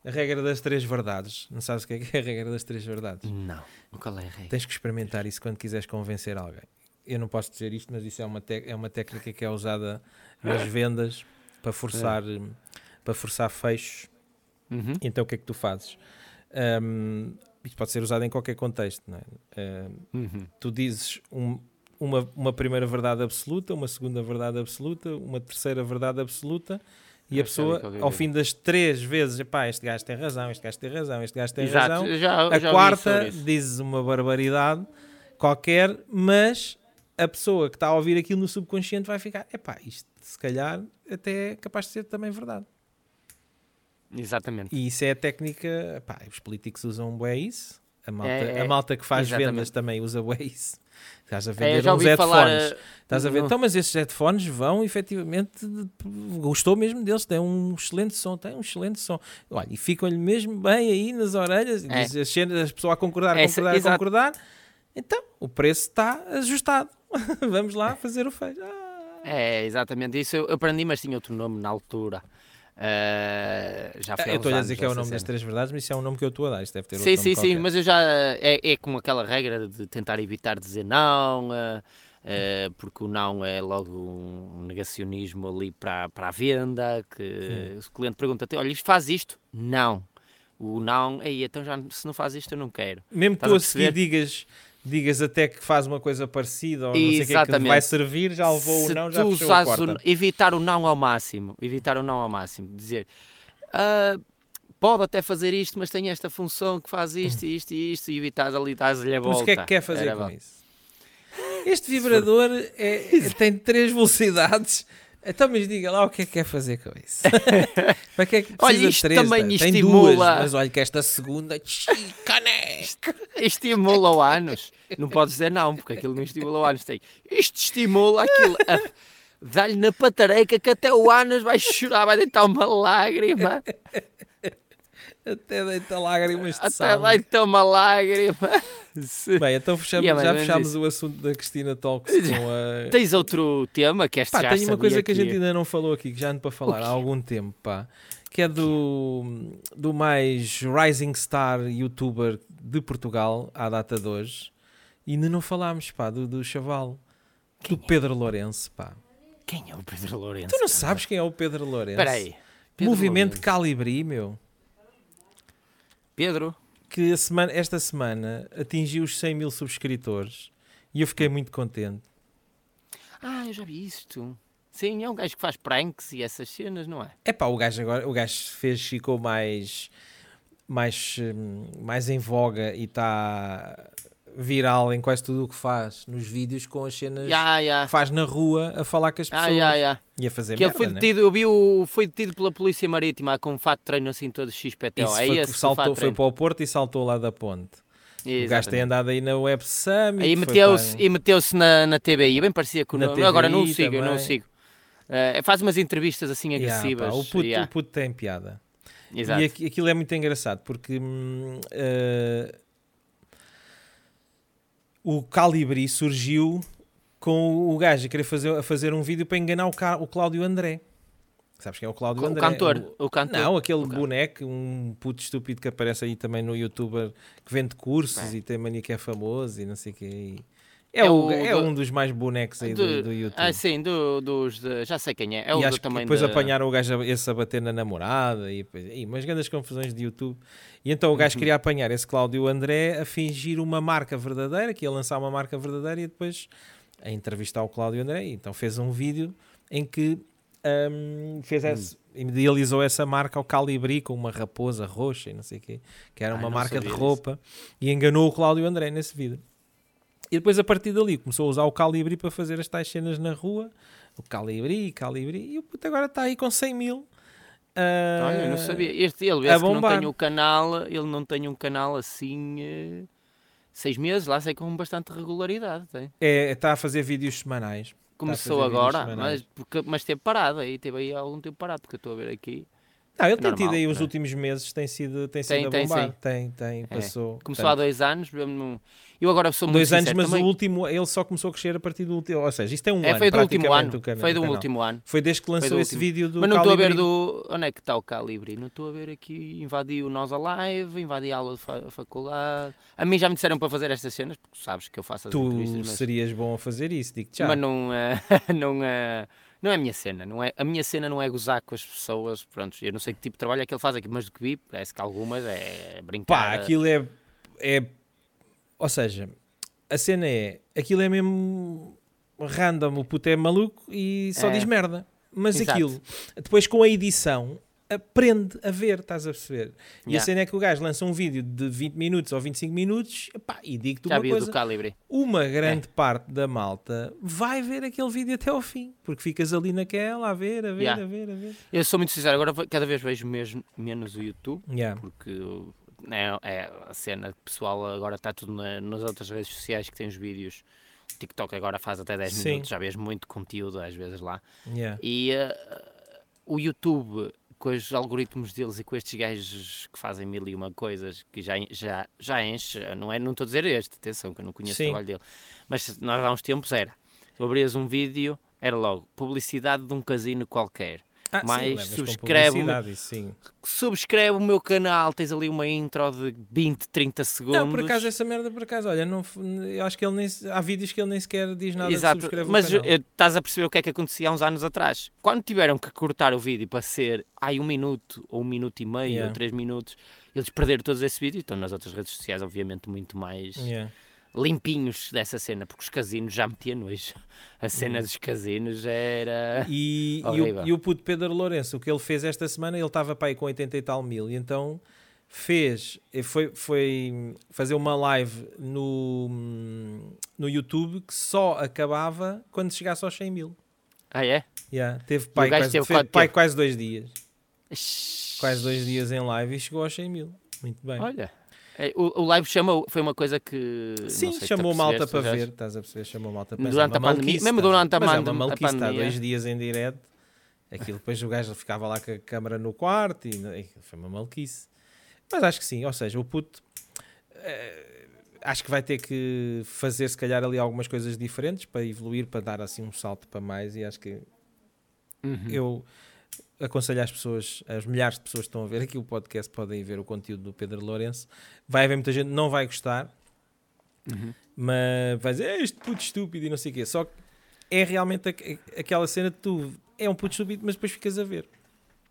[SPEAKER 2] A regra das três verdades. Não sabes o que é, que é a regra das três verdades?
[SPEAKER 1] Não. Qual é a regra?
[SPEAKER 2] Tens que experimentar isso quando quiseres convencer alguém. Eu não posso dizer isto, mas isso é uma, é uma técnica que é usada nas vendas para forçar, para forçar fechos.
[SPEAKER 1] Uhum.
[SPEAKER 2] Então o que é que tu fazes? Ahm, isto pode ser usado em qualquer contexto. Não é? Ahm,
[SPEAKER 1] Uhum.
[SPEAKER 2] tu dizes um- uma, uma primeira verdade absoluta, uma segunda verdade absoluta, uma terceira verdade absoluta, e a
[SPEAKER 1] vi
[SPEAKER 2] pessoa, ao fim das três vezes, epá, este gajo tem razão, este gajo tem razão, este gajo tem
[SPEAKER 1] Exato.
[SPEAKER 2] razão,
[SPEAKER 1] Já,
[SPEAKER 2] a
[SPEAKER 1] já
[SPEAKER 2] quarta dizes uma barbaridade qualquer, mas a pessoa que está a ouvir aquilo no subconsciente vai ficar, epá, isto se calhar até é capaz de ser também verdade.
[SPEAKER 1] Exatamente.
[SPEAKER 2] E isso é a técnica, epá, os políticos usam bué isso, a malta,
[SPEAKER 1] É, é,
[SPEAKER 2] a malta que faz
[SPEAKER 1] exatamente.
[SPEAKER 2] vendas também usa isso. Estás a
[SPEAKER 1] É,
[SPEAKER 2] vender
[SPEAKER 1] já
[SPEAKER 2] uns
[SPEAKER 1] ouvi falar.
[SPEAKER 2] headphones.
[SPEAKER 1] eh,
[SPEAKER 2] Estás a ver? Então, mas esses headphones vão efetivamente. Gostou mesmo deles, tem um excelente som, tem um excelente som. Olha, e ficam-lhe mesmo bem aí nas orelhas.
[SPEAKER 1] É.
[SPEAKER 2] as as pessoas a concordar, a concordar, a concordar. Então, o preço está ajustado. (laughs) Vamos lá fazer o fecho. Ah.
[SPEAKER 1] É, exatamente. Isso eu aprendi, mas tinha outro nome na altura. Eh, já foi
[SPEAKER 2] eu estou a dizer que é o nome das
[SPEAKER 1] cena.
[SPEAKER 2] três verdades, mas isso é um nome que eu estou a dar. Isto deve ter
[SPEAKER 1] Sim, sim, sim, mas eu já. É, é como aquela regra de tentar evitar dizer não, eh, eh, porque o não é logo um negacionismo ali para, para a venda. Que o cliente pergunta-te: olha, isto faz isto? Não. O não, aí então já se não faz isto eu não quero.
[SPEAKER 2] Mesmo que tu
[SPEAKER 1] a
[SPEAKER 2] a seguir digas, digas até que faz uma coisa parecida ou não sei o que, é que
[SPEAKER 1] Exatamente.
[SPEAKER 2] vai servir, já levou
[SPEAKER 1] se
[SPEAKER 2] o não, já
[SPEAKER 1] tu
[SPEAKER 2] fechou a
[SPEAKER 1] o
[SPEAKER 2] porta.
[SPEAKER 1] n- evitar o não ao máximo, evitar o não ao máximo, dizer "Ah, pode até fazer isto, mas tem esta função que faz isto, e isto e isto, e evitar ali dar-lhe a volta.
[SPEAKER 2] Mas o que é que quer fazer
[SPEAKER 1] Era
[SPEAKER 2] com
[SPEAKER 1] bom.
[SPEAKER 2] isso? Este vibrador é- (laughs) tem três velocidades. Então, mas diga lá o que é que quer fazer com isso. (laughs) Para que é que
[SPEAKER 1] Olha, isto
[SPEAKER 2] três?
[SPEAKER 1] também
[SPEAKER 2] Tem
[SPEAKER 1] estimula-
[SPEAKER 2] duas, mas olha que esta segunda... Chicané! (laughs)
[SPEAKER 1] Estimula o ânus. Não podes dizer não, porque aquilo não estimula o ânus. Tem, isto estimula aquilo. Dá-lhe na patareca que até o ânus vai chorar, vai deitar uma lágrima.
[SPEAKER 2] Até deita lágrimas de
[SPEAKER 1] Até
[SPEAKER 2] sal.
[SPEAKER 1] deita uma lágrima. (laughs)
[SPEAKER 2] Bem, então fechamos,
[SPEAKER 1] é mais
[SPEAKER 2] já fechámos
[SPEAKER 1] isso.
[SPEAKER 2] o assunto da Cristina Talks com (laughs) a...
[SPEAKER 1] Tens outro tema que este
[SPEAKER 2] Pá,
[SPEAKER 1] já
[SPEAKER 2] tem uma coisa que a
[SPEAKER 1] que-
[SPEAKER 2] gente ainda não falou aqui, que já ando para falar há algum tempo, pá, que é do, do mais rising star youtuber de Portugal à data de hoje. E ainda não falámos, pá, do, do chaval, do Pedro Lourenço, pá.
[SPEAKER 1] Quem é o Pedro Lourenço?
[SPEAKER 2] Tu não sabes quem é o Pedro Lourenço?
[SPEAKER 1] Espera aí. Pedro
[SPEAKER 2] Movimento
[SPEAKER 1] Lourenço.
[SPEAKER 2] Calibri, meu.
[SPEAKER 1] Pedro?
[SPEAKER 2] Que semana, esta semana atingiu os 100 mil subscritores e eu fiquei muito contente.
[SPEAKER 1] Ah, eu já vi isto. Sim, é um gajo que faz pranks e essas cenas, não é?
[SPEAKER 2] É pá, o gajo agora, o gajo fez, ficou mais, mais, hum, mais em voga e está viral em quase tudo o que faz nos vídeos com as cenas
[SPEAKER 1] Já, já.
[SPEAKER 2] que faz na rua a falar com as pessoas
[SPEAKER 1] Ah, já, já.
[SPEAKER 2] e a fazer
[SPEAKER 1] Que
[SPEAKER 2] merda,
[SPEAKER 1] foi
[SPEAKER 2] né?
[SPEAKER 1] detido, eu vi o. Foi detido pela Polícia Marítima com um fato de treino assim todo XPTO.
[SPEAKER 2] Isso
[SPEAKER 1] é
[SPEAKER 2] foi,
[SPEAKER 1] esse
[SPEAKER 2] saltou, foi para o Porto e saltou lá da ponte. O gajo tem
[SPEAKER 1] Exatamente.
[SPEAKER 2] andado aí na Web Summit.
[SPEAKER 1] Aí meteu-se e meteu-se na, na TBI, bem parecia com o nome. Agora não o sigo, não o sigo. Eh, faz umas entrevistas assim
[SPEAKER 2] Yeah,
[SPEAKER 1] agressivas.
[SPEAKER 2] pá, o, puto,
[SPEAKER 1] yeah,
[SPEAKER 2] o puto tem piada.
[SPEAKER 1] exato.
[SPEAKER 2] E aqui- aquilo é muito engraçado porque eh, o Calibri surgiu com o gajo a querer fazer, a fazer um vídeo para enganar o, Ca- o Cláudio André. Sabes quem é o Cláudio
[SPEAKER 1] O
[SPEAKER 2] André?
[SPEAKER 1] cantor. O cantor.
[SPEAKER 2] Não, aquele
[SPEAKER 1] O
[SPEAKER 2] boneco, um puto estúpido que aparece aí também no youtuber que vende cursos
[SPEAKER 1] Bem.
[SPEAKER 2] e tem mania que é famoso e não sei o quê. E, É,
[SPEAKER 1] É
[SPEAKER 2] o-
[SPEAKER 1] o
[SPEAKER 2] é
[SPEAKER 1] do-
[SPEAKER 2] um dos mais bonecos aí do,
[SPEAKER 1] do-
[SPEAKER 2] do YouTube.
[SPEAKER 1] Ah, sim, do- dos. de- já sei quem é. É o
[SPEAKER 2] e
[SPEAKER 1] do
[SPEAKER 2] acho que
[SPEAKER 1] também
[SPEAKER 2] depois
[SPEAKER 1] da-
[SPEAKER 2] apanharam o gajo a- esse a bater na namorada e, depois- e umas grandes confusões de YouTube. E então o
[SPEAKER 1] Uhum.
[SPEAKER 2] gajo queria apanhar esse Cláudio André a fingir uma marca verdadeira, que ia lançar uma marca verdadeira e depois a entrevistar o Cláudio André. E então fez um vídeo em que hum, fez esse- idealizou essa marca ao Calibri com uma raposa roxa e não sei o quê, que era
[SPEAKER 1] Ai,
[SPEAKER 2] uma
[SPEAKER 1] não
[SPEAKER 2] marca de roupa e enganou o Cláudio André nesse vídeo. E depois a partir dali começou a usar o Calibri para fazer as tais cenas na rua. O Calibri, Calibri. E o puto agora está aí com 100 mil. Ah,
[SPEAKER 1] Olha, eu não sabia. Este, ele
[SPEAKER 2] a
[SPEAKER 1] que não tem o canal, ele não tem um canal assim. eh, seis meses, lá sei com bastante regularidade. Tem.
[SPEAKER 2] É, está a fazer vídeos semanais.
[SPEAKER 1] Começou agora, mas, porque, mas teve parado aí, teve aí algum tempo parado, porque eu estou a ver aqui.
[SPEAKER 2] Não, ele tem
[SPEAKER 1] Normal,
[SPEAKER 2] tido aí os
[SPEAKER 1] é?
[SPEAKER 2] últimos meses, tem sido, tem sido
[SPEAKER 1] Tem,
[SPEAKER 2] a
[SPEAKER 1] tem,
[SPEAKER 2] bombar.
[SPEAKER 1] sim.
[SPEAKER 2] Tem, tem, passou.
[SPEAKER 1] Começou há dois anos, eu agora sou muito
[SPEAKER 2] dois anos,
[SPEAKER 1] sincero,
[SPEAKER 2] mas
[SPEAKER 1] também-
[SPEAKER 2] o último, ele só começou a crescer a partir do último. Ou seja, isto é um
[SPEAKER 1] é,
[SPEAKER 2] ano.
[SPEAKER 1] foi do último ano,
[SPEAKER 2] o cana-
[SPEAKER 1] foi
[SPEAKER 2] o
[SPEAKER 1] do
[SPEAKER 2] canal.
[SPEAKER 1] último ano.
[SPEAKER 2] Foi desde que lançou esse vídeo do
[SPEAKER 1] Mas não estou a ver do. Onde é que está o calibre? Não estou a ver aqui. Invadiu nós a live, invadiu a aula de fa- faculdade. A mim já me disseram para fazer estas cenas, porque sabes que eu faço as
[SPEAKER 2] Tu
[SPEAKER 1] mas,
[SPEAKER 2] serias bom a fazer isso, digo já.
[SPEAKER 1] mas não, é, (laughs) não, é, não é a minha cena. Não é, a minha cena não é gozar com as pessoas. Pronto, eu não sei que tipo de trabalho é que ele faz aqui, mas do que vi, parece que algumas é brincar.
[SPEAKER 2] Pá, aquilo é, é. Ou seja, a cena é. Aquilo é mesmo random, o puto é maluco e só
[SPEAKER 1] É.
[SPEAKER 2] diz merda. Mas
[SPEAKER 1] Exato.
[SPEAKER 2] aquilo, depois com a edição, aprende a ver, estás a perceber? E a cena é que o gajo lança um vídeo de 20 minutos ou 25 minutos, epá, e digo-te uma coisa: uma
[SPEAKER 1] É.
[SPEAKER 2] grande parte da malta vai ver aquele vídeo até ao fim, porque ficas ali naquela, a ver, a ver,
[SPEAKER 1] Yeah.
[SPEAKER 2] a ver, a ver.
[SPEAKER 1] Eu sou muito sincero, agora cada vez vejo mesmo, menos o YouTube.
[SPEAKER 2] Yeah.
[SPEAKER 1] porque né, é a cena que o pessoal agora está tudo na- nas outras redes sociais que tem os vídeos. TikTok agora faz até 10
[SPEAKER 2] Sim.
[SPEAKER 1] minutos, já vês muito conteúdo às vezes lá.
[SPEAKER 2] Yeah.
[SPEAKER 1] E eh, o YouTube, com os algoritmos deles e com estes gajos que fazem mil e uma coisas, que já, já, já enche, não é? Não estou a dizer este, atenção, que eu não conheço
[SPEAKER 2] Sim.
[SPEAKER 1] o trabalho dele. Mas nós há uns tempos era, tu abrias um vídeo, era logo publicidade de um casino qualquer.
[SPEAKER 2] Ah, sim,
[SPEAKER 1] Mas subscreve-me.
[SPEAKER 2] publicidade, isso sim.
[SPEAKER 1] Subscreve o meu canal, tens ali uma intro de 20, 30 segundos.
[SPEAKER 2] Não, por acaso essa merda, por acaso, olha, não, eu acho que ele nem, há vídeos que ele nem sequer diz nada
[SPEAKER 1] Exato,
[SPEAKER 2] subscreve
[SPEAKER 1] mas
[SPEAKER 2] o canal.
[SPEAKER 1] estás a perceber o que é que acontecia há uns anos atrás. Quando tiveram que cortar o vídeo para ser ai, um minuto, ou um minuto e meio,
[SPEAKER 2] Yeah.
[SPEAKER 1] ou três minutos, eles perderam todos esse vídeo. Estão nas outras redes sociais, obviamente, muito mais
[SPEAKER 2] Yeah.
[SPEAKER 1] Limpinhos dessa cena, porque os casinos já metiam nojo. A cena dos casinos era.
[SPEAKER 2] E, e, o, e o puto Pedro Lourenço, o que ele fez esta semana, ele estava para aí com 80 e tal mil, e então fez, foi, foi fazer uma live no, no YouTube que só acabava quando chegasse aos 100 mil.
[SPEAKER 1] Ah, é?
[SPEAKER 2] Yeah, teve pai, quase,
[SPEAKER 1] teve
[SPEAKER 2] fez pai quase dois dias. Quase dois dias em live e chegou aos 100 mil. Muito bem.
[SPEAKER 1] Olha. É, O, o live chamou, foi uma coisa que.
[SPEAKER 2] Sim,
[SPEAKER 1] sei se
[SPEAKER 2] chamou malta para ver, estás a perceber? Chamou malta para
[SPEAKER 1] Durante
[SPEAKER 2] é uma
[SPEAKER 1] a pandemia, mesmo durante a
[SPEAKER 2] Mas é uma
[SPEAKER 1] a pandemia.
[SPEAKER 2] dois dias em direto. Aquilo depois o gajo ficava lá com a câmara no quarto e e foi uma maluquice. Mas acho que sim, ou seja, o puto eh, acho que vai ter que fazer se calhar ali algumas coisas diferentes para evoluir, para dar assim um salto para mais e acho que
[SPEAKER 1] Uhum.
[SPEAKER 2] eu aconselho às pessoas, as milhares de pessoas que estão a ver aqui o podcast podem ver o conteúdo do Pedro Lourenço. Vai haver muita gente não vai gostar,
[SPEAKER 1] Uhum.
[SPEAKER 2] mas vai dizer, é este puto estúpido e não sei o quê. Só que é realmente aqu- aquela cena de tu é um puto estúpido, mas depois ficas a ver.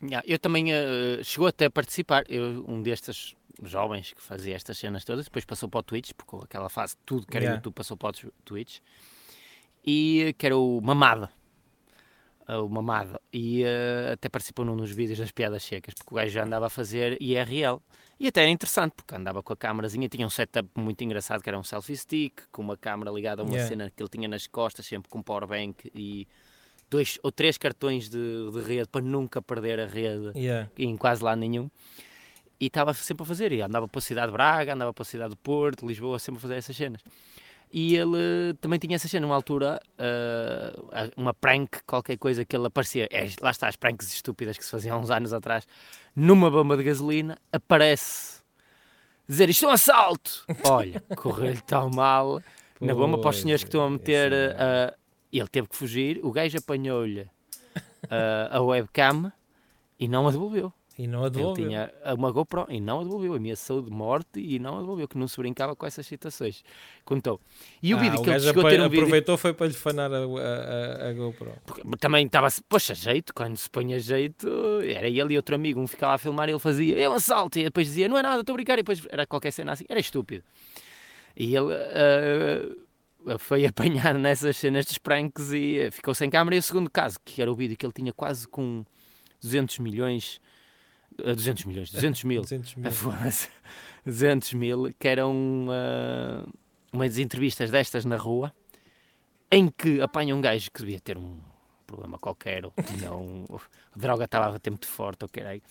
[SPEAKER 1] Yeah, eu também eh, chegou até a participar, eu, um destes jovens que fazia estas cenas todas, depois passou para o Twitch, porque aquela fase tudo que era
[SPEAKER 2] Yeah.
[SPEAKER 1] YouTube passou para o Tw- Twitch, e eh, que era o Mamada. O Mamada. E eh, até participou num dos vídeos das piadas secas, porque o gajo já andava a fazer IRL. E até era interessante, porque andava com a câmerazinha, tinha um setup muito engraçado, que era um selfie stick, com uma câmera ligada a uma
[SPEAKER 2] Yeah.
[SPEAKER 1] cena que ele tinha nas costas, sempre com powerbank e dois ou três cartões de, de rede para nunca perder a rede
[SPEAKER 2] Yeah.
[SPEAKER 1] em quase lá nenhum. E estava sempre a fazer, e andava para a cidade de Braga, andava para a cidade de Porto, Lisboa, sempre a fazer essas cenas. E ele também tinha essa cena, numa altura, eh, uma prank, qualquer coisa que ele aparecia, é, lá está, as pranks estúpidas que se faziam há uns anos atrás, numa bomba de gasolina, aparece dizer isto é um assalto! Olha, (laughs) correu-lhe tão mal na bomba para os senhores que estão a meter. e ele teve que fugir, o gajo apanhou-lhe eh, a webcam e não a devolveu.
[SPEAKER 2] E não a
[SPEAKER 1] Ele
[SPEAKER 2] devolveu.
[SPEAKER 1] tinha uma GoPro e não a devolveu. Ameaçou de morte e não a devolveu, que não se brincava com essas situações. Contou. E o
[SPEAKER 2] Ah,
[SPEAKER 1] vídeo
[SPEAKER 2] o
[SPEAKER 1] que ele chegou a ter um vídeo...
[SPEAKER 2] aproveitou foi para lhe fanar a, a, a- GoPro.
[SPEAKER 1] Porque também estava, poxa, jeito, quando se põe a jeito, era ele e outro amigo, um ficava a filmar e ele fazia, é um assalto, e depois dizia, não é nada, estou a brincar, e depois era qualquer cena assim, era estúpido. E ele ah, foi (laughs) apanhado nessas cenas dos pranks e ficou sem câmera. E o segundo caso, que era o vídeo que ele tinha quase com 200 milhões, 200 milhões, 200 mil,
[SPEAKER 2] 200 mil.
[SPEAKER 1] Ah, (laughs) foda-se. 200 mil, que eram ah, umas entrevistas destas na rua, em que apanha um gajo que devia ter um problema qualquer, ou tinha um, (laughs) a droga estava a bater muito forte, ou caralho,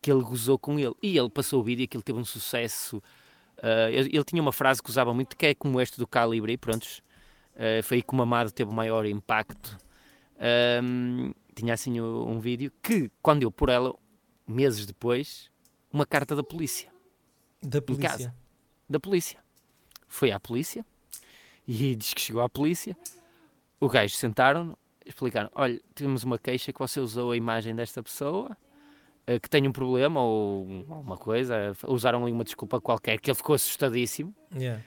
[SPEAKER 1] que ele gozou com ele. E ele passou o vídeo e aquilo teve um sucesso. ah, ele, tinha uma frase que usava muito, que é como este do Calibre, e prontos, ah, foi aí que o Mamado teve o maior impacto. Ahm, tinha assim o- um vídeo que, quando deu por ela, meses depois, uma carta da polícia
[SPEAKER 2] Da polícia.
[SPEAKER 1] casa. Da polícia. Foi à polícia e (laughs) diz que chegou à polícia. O gajo sentaram, explicaram: olha, temos uma queixa que você usou a imagem desta pessoa, eh, que tem um problema ou alguma coisa. Usaram ali uma desculpa qualquer, que ele ficou assustadíssimo.
[SPEAKER 2] Yeah.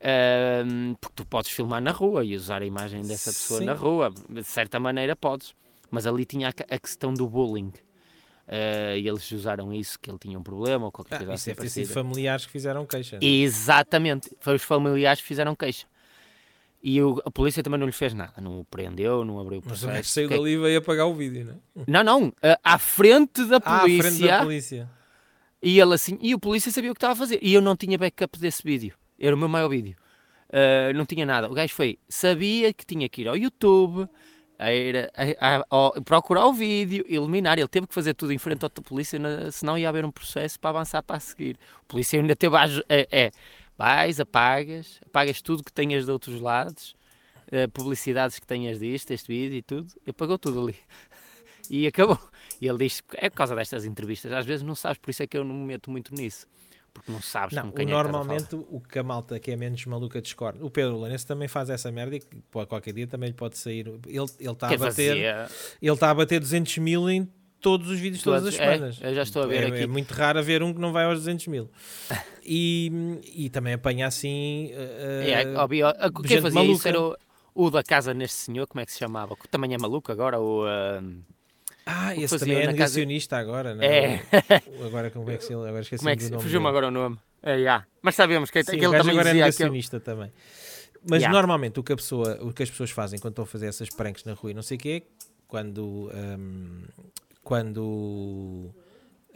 [SPEAKER 1] Ahm, porque tu podes filmar na rua e usar a imagem dessa pessoa
[SPEAKER 2] Sim.
[SPEAKER 1] na rua, de certa maneira podes, mas ali tinha a questão do bullying. Ah, e eles usaram isso, que ele tinha um problema ou qualquer
[SPEAKER 2] Ah,
[SPEAKER 1] coisa
[SPEAKER 2] isso
[SPEAKER 1] assim
[SPEAKER 2] deve ter sido
[SPEAKER 1] parecida.
[SPEAKER 2] familiares que fizeram queixa. né?
[SPEAKER 1] Exatamente, foi os familiares que fizeram queixa. E o- a polícia também não lhe fez nada, não o prendeu, não abriu o
[SPEAKER 2] Mas o
[SPEAKER 1] processo.
[SPEAKER 2] gajo saiu
[SPEAKER 1] Que-
[SPEAKER 2] dali e veio apagar o vídeo, não é?
[SPEAKER 1] Não, não, ah, à frente da
[SPEAKER 2] Ah, à
[SPEAKER 1] polícia,
[SPEAKER 2] frente da polícia.
[SPEAKER 1] e ele assim, e o polícia sabia o que estava a fazer, e eu não tinha backup desse vídeo, era o meu maior vídeo, Ah, não tinha nada, o gajo foi, sabia que tinha que ir ao YouTube, a ir a- a- ao- procurar o vídeo, eliminar, ele teve que fazer tudo em frente à polícia, senão ia haver um processo para avançar para a seguir. O polícia ainda teve a, é, é, vais, apagas, apagas tudo que tenhas de outros lados, eh, publicidades que tenhas disto, este vídeo e tudo, e apagou tudo ali. (laughs) E acabou. E ele diz é por causa destas entrevistas, às vezes não sabes, por isso é que eu não me meto muito nisso, porque não sabes
[SPEAKER 2] Não,
[SPEAKER 1] com
[SPEAKER 2] o
[SPEAKER 1] quem é que
[SPEAKER 2] normalmente o que a malta que é menos maluca discorda. O Pedro Lourenço também faz essa merda e que, pô, qualquer dia também lhe pode sair. Ele ele está a
[SPEAKER 1] Quem
[SPEAKER 2] bater, ele está a bater 200 mil em todos os vídeos todas as
[SPEAKER 1] é,
[SPEAKER 2] semanas.
[SPEAKER 1] eu já estou a ver
[SPEAKER 2] é,
[SPEAKER 1] aqui.
[SPEAKER 2] é muito raro haver um que não vai aos 200 mil. (laughs) E, e também apanha assim. eh,
[SPEAKER 1] É, óbvio, a- quem fazia isso
[SPEAKER 2] maluca.
[SPEAKER 1] era o, o da casa neste senhor, como é que se chamava? Que também é maluco agora, o... ah,
[SPEAKER 2] ah, esse
[SPEAKER 1] fazia
[SPEAKER 2] também é
[SPEAKER 1] na casa-
[SPEAKER 2] negacionista agora, não
[SPEAKER 1] é,
[SPEAKER 2] Agora como é que se agora esqueci
[SPEAKER 1] como é que se... Fugiu-me agora o nome. É, já. Mas sabemos que,
[SPEAKER 2] Sim,
[SPEAKER 1] que
[SPEAKER 2] o
[SPEAKER 1] ele
[SPEAKER 2] gajo
[SPEAKER 1] também
[SPEAKER 2] agora é
[SPEAKER 1] dizia aquele...
[SPEAKER 2] negacionista também. Mas
[SPEAKER 1] Yeah.
[SPEAKER 2] normalmente o que, a pessoa, o que as pessoas fazem quando estão a fazer essas pranks na rua e não sei o quê, quando. hum, quando.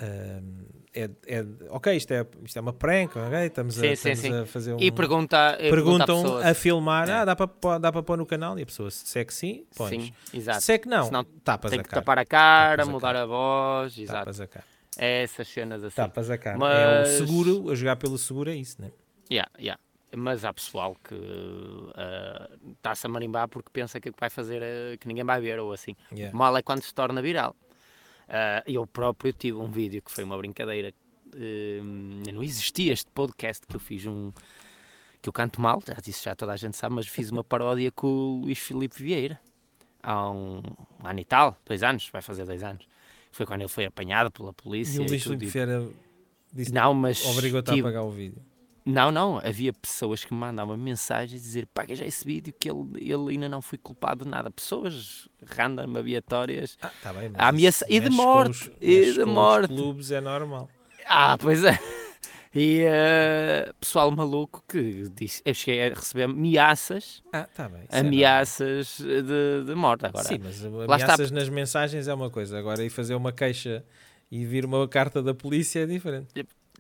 [SPEAKER 2] hum, é, é- ok, isto é, isto é uma prank, ok? Estamos, a,
[SPEAKER 1] Sim, sim,
[SPEAKER 2] estamos
[SPEAKER 1] sim.
[SPEAKER 2] a fazer um.
[SPEAKER 1] E pergunta, e pergunta
[SPEAKER 2] perguntam
[SPEAKER 1] pessoas.
[SPEAKER 2] a filmar,
[SPEAKER 1] É.
[SPEAKER 2] ah, dá para pôr- dá pôr no canal e a pessoa se é que sim, pões.
[SPEAKER 1] Sim, exato.
[SPEAKER 2] Se é que não,
[SPEAKER 1] Senão
[SPEAKER 2] tapas
[SPEAKER 1] Tem
[SPEAKER 2] a
[SPEAKER 1] que
[SPEAKER 2] cara.
[SPEAKER 1] tapar a cara,
[SPEAKER 2] Tapas a
[SPEAKER 1] mudar a voz, exato.
[SPEAKER 2] Tapas a cara.
[SPEAKER 1] É essas cenas assim.
[SPEAKER 2] Tapas a cara. É
[SPEAKER 1] Mas-
[SPEAKER 2] o seguro, a jogar pelo seguro é isso, né?
[SPEAKER 1] Yeah, yeah. Mas há pessoal que ah, está-se a marimbar porque pensa que vai fazer ah, que ninguém vai ver ou assim.
[SPEAKER 2] Yeah.
[SPEAKER 1] Mal é quando se torna viral. Ah, eu próprio tive um vídeo que foi uma brincadeira. eh, não existia este podcast que eu fiz um. que eu canto mal, já disse já toda a gente sabe, mas fiz uma (laughs) paródia com o Luís Filipe Vieira há um, um ano e tal, dois anos, vai fazer dois anos. Foi quando ele foi apanhado pela polícia.
[SPEAKER 2] E o Luís Filipe Vieira disse,
[SPEAKER 1] Não, mas
[SPEAKER 2] obrigou-te a apagar o vídeo.
[SPEAKER 1] Não, não, havia pessoas que me mandavam mensagens a dizer paga já esse vídeo que ele, ele ainda não foi culpado de nada. Pessoas random, aleatórias.
[SPEAKER 2] Ah, tá bem,
[SPEAKER 1] A ameaça- e de morte,
[SPEAKER 2] os-
[SPEAKER 1] e de
[SPEAKER 2] os
[SPEAKER 1] morte.
[SPEAKER 2] clubes é normal.
[SPEAKER 1] Ah, pois é. E eh, pessoal maluco que disse, eu cheguei a receber ameaças,
[SPEAKER 2] Ah, tá bem. é
[SPEAKER 1] ameaças de, de morte agora.
[SPEAKER 2] Sim, mas
[SPEAKER 1] está.
[SPEAKER 2] ameaças nas mensagens é uma coisa. Agora, ir fazer uma queixa e vir uma carta da polícia é diferente.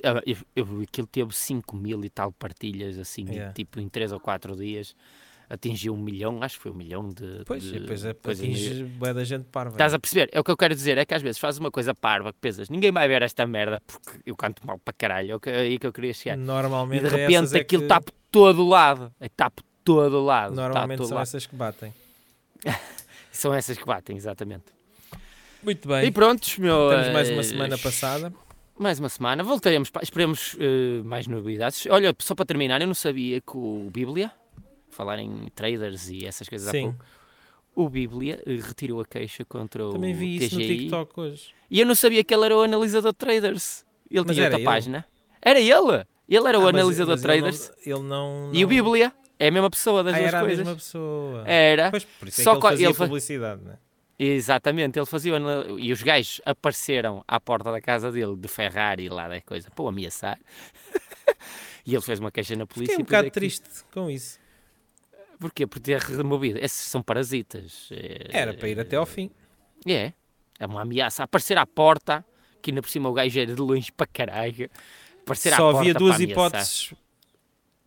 [SPEAKER 1] Eu, eu, aquilo teve 5 mil e tal partilhas, assim,
[SPEAKER 2] Yeah.
[SPEAKER 1] tipo em 3 ou 4 dias. Atingiu um milhão, acho que foi um milhão de.
[SPEAKER 2] Pois,
[SPEAKER 1] de
[SPEAKER 2] e depois é
[SPEAKER 1] no-
[SPEAKER 2] atingir bué da gente parva.
[SPEAKER 1] Estás a perceber? É o que eu quero dizer, é que às vezes fazes uma coisa parva que pensas, ninguém vai ver esta merda porque eu canto mal para caralho, é o que- é aí que eu queria chegar. E
[SPEAKER 2] Normalmente
[SPEAKER 1] de
[SPEAKER 2] é
[SPEAKER 1] repente
[SPEAKER 2] é
[SPEAKER 1] aquilo
[SPEAKER 2] que-
[SPEAKER 1] está por todo lado, está por todo lado. está
[SPEAKER 2] Normalmente
[SPEAKER 1] todo
[SPEAKER 2] são
[SPEAKER 1] lado.
[SPEAKER 2] essas que batem. (laughs)
[SPEAKER 1] São essas que batem, exatamente.
[SPEAKER 2] Muito
[SPEAKER 1] E
[SPEAKER 2] bem.
[SPEAKER 1] prontos, meu.
[SPEAKER 2] Temos mais uma
[SPEAKER 1] eh,
[SPEAKER 2] semana passada.
[SPEAKER 1] Mais uma semana, voltaremos, pá, esperemos eh, mais novidades. Olha, só para terminar, eu não sabia que o Bíblia, falar em traders e essas coisas há
[SPEAKER 2] Sim.
[SPEAKER 1] pouco, o Bíblia eh, retirou a queixa contra o
[SPEAKER 2] Também vi isso no
[SPEAKER 1] TGI.
[SPEAKER 2] TikTok hoje.
[SPEAKER 1] E eu não sabia que ele era o analisador de traders. Ele
[SPEAKER 2] Mas
[SPEAKER 1] tinha
[SPEAKER 2] era
[SPEAKER 1] outra
[SPEAKER 2] ele?
[SPEAKER 1] página. Era ele! Ele era o
[SPEAKER 2] Ah, mas-
[SPEAKER 1] analisador de
[SPEAKER 2] ele
[SPEAKER 1] traders.
[SPEAKER 2] não- Ele não.
[SPEAKER 1] E o
[SPEAKER 2] não-
[SPEAKER 1] Bíblia é a mesma pessoa das
[SPEAKER 2] Ah,
[SPEAKER 1] duas
[SPEAKER 2] era a
[SPEAKER 1] coisas.
[SPEAKER 2] mesma pessoa.
[SPEAKER 1] Era.
[SPEAKER 2] Pois, por isso
[SPEAKER 1] Só
[SPEAKER 2] é que ele fazia
[SPEAKER 1] ele
[SPEAKER 2] publicidade, né?
[SPEAKER 1] Exatamente, ele fazia. E os gajos apareceram à porta da casa dele de Ferrari lá da coisa para o ameaçar. (laughs) e ele fez uma queixa na polícia.
[SPEAKER 2] Fiquei um bocado
[SPEAKER 1] é que-
[SPEAKER 2] triste com isso.
[SPEAKER 1] Porquê? Por ter removido. Esses são parasitas. É-
[SPEAKER 2] Era para ir até ao fim.
[SPEAKER 1] É. É uma ameaça. Aparecer à porta, que ainda por cima o gajo era de longe para caralho. Aparecer à
[SPEAKER 2] Só havia duas hipóteses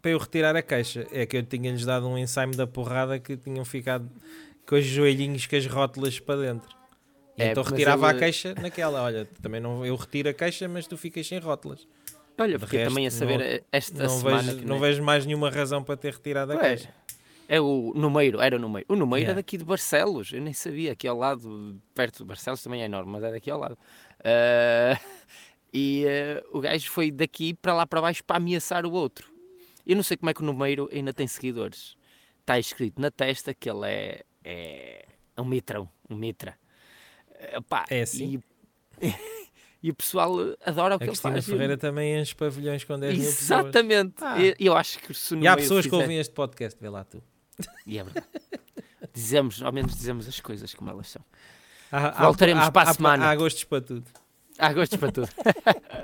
[SPEAKER 2] para eu retirar a queixa. É que eu tinha-lhes dado um ensaio da porrada que tinham ficado com os joelhinhos com as rótulas para dentro.
[SPEAKER 1] É,
[SPEAKER 2] então retirava
[SPEAKER 1] ele-
[SPEAKER 2] a queixa naquela. Olha, também não, eu retiro a queixa, mas tu ficas sem rótulas.
[SPEAKER 1] Olha, fiquei
[SPEAKER 2] resto,
[SPEAKER 1] também a saber
[SPEAKER 2] não-
[SPEAKER 1] eh, esta
[SPEAKER 2] não
[SPEAKER 1] semana.
[SPEAKER 2] vejo,
[SPEAKER 1] que
[SPEAKER 2] não vejo mais nenhuma razão para ter retirado a
[SPEAKER 1] Pois.
[SPEAKER 2] queixa.
[SPEAKER 1] É o Numeiro, era o Numeiro. O Numeiro é
[SPEAKER 2] Yeah.
[SPEAKER 1] daqui de Barcelos, eu nem sabia, aqui ao lado, perto de Barcelos também é enorme, mas é daqui ao lado. Ah, (laughs) e ah, o gajo foi daqui para lá para baixo para ameaçar o outro. Eu não sei como é que o Numeiro ainda tem seguidores. Está escrito na testa que ele é, é um mitrão, um mitra. Ah, pá,
[SPEAKER 2] É assim?
[SPEAKER 1] E, (laughs) e o pessoal adora o
[SPEAKER 2] A
[SPEAKER 1] que ele
[SPEAKER 2] Cristina
[SPEAKER 1] faz.
[SPEAKER 2] Ferreira também enche pavilhões com 10 mil pessoas.
[SPEAKER 1] Exatamente.
[SPEAKER 2] Ah.
[SPEAKER 1] Eu, acho que se
[SPEAKER 2] E há pessoas que ouvem este podcast, vê lá tu. (laughs)
[SPEAKER 1] E é verdade. Dizemos, ao menos dizemos as coisas como elas são.
[SPEAKER 2] Há,
[SPEAKER 1] Voltaremos
[SPEAKER 2] há-
[SPEAKER 1] para a
[SPEAKER 2] há-
[SPEAKER 1] semana.
[SPEAKER 2] Há gostos para tudo.
[SPEAKER 1] Há gostos para tudo.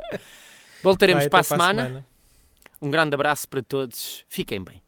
[SPEAKER 1] (laughs) Voltaremos
[SPEAKER 2] Vai,
[SPEAKER 1] para a
[SPEAKER 2] até
[SPEAKER 1] semana. Um grande abraço para todos. Fiquem bem.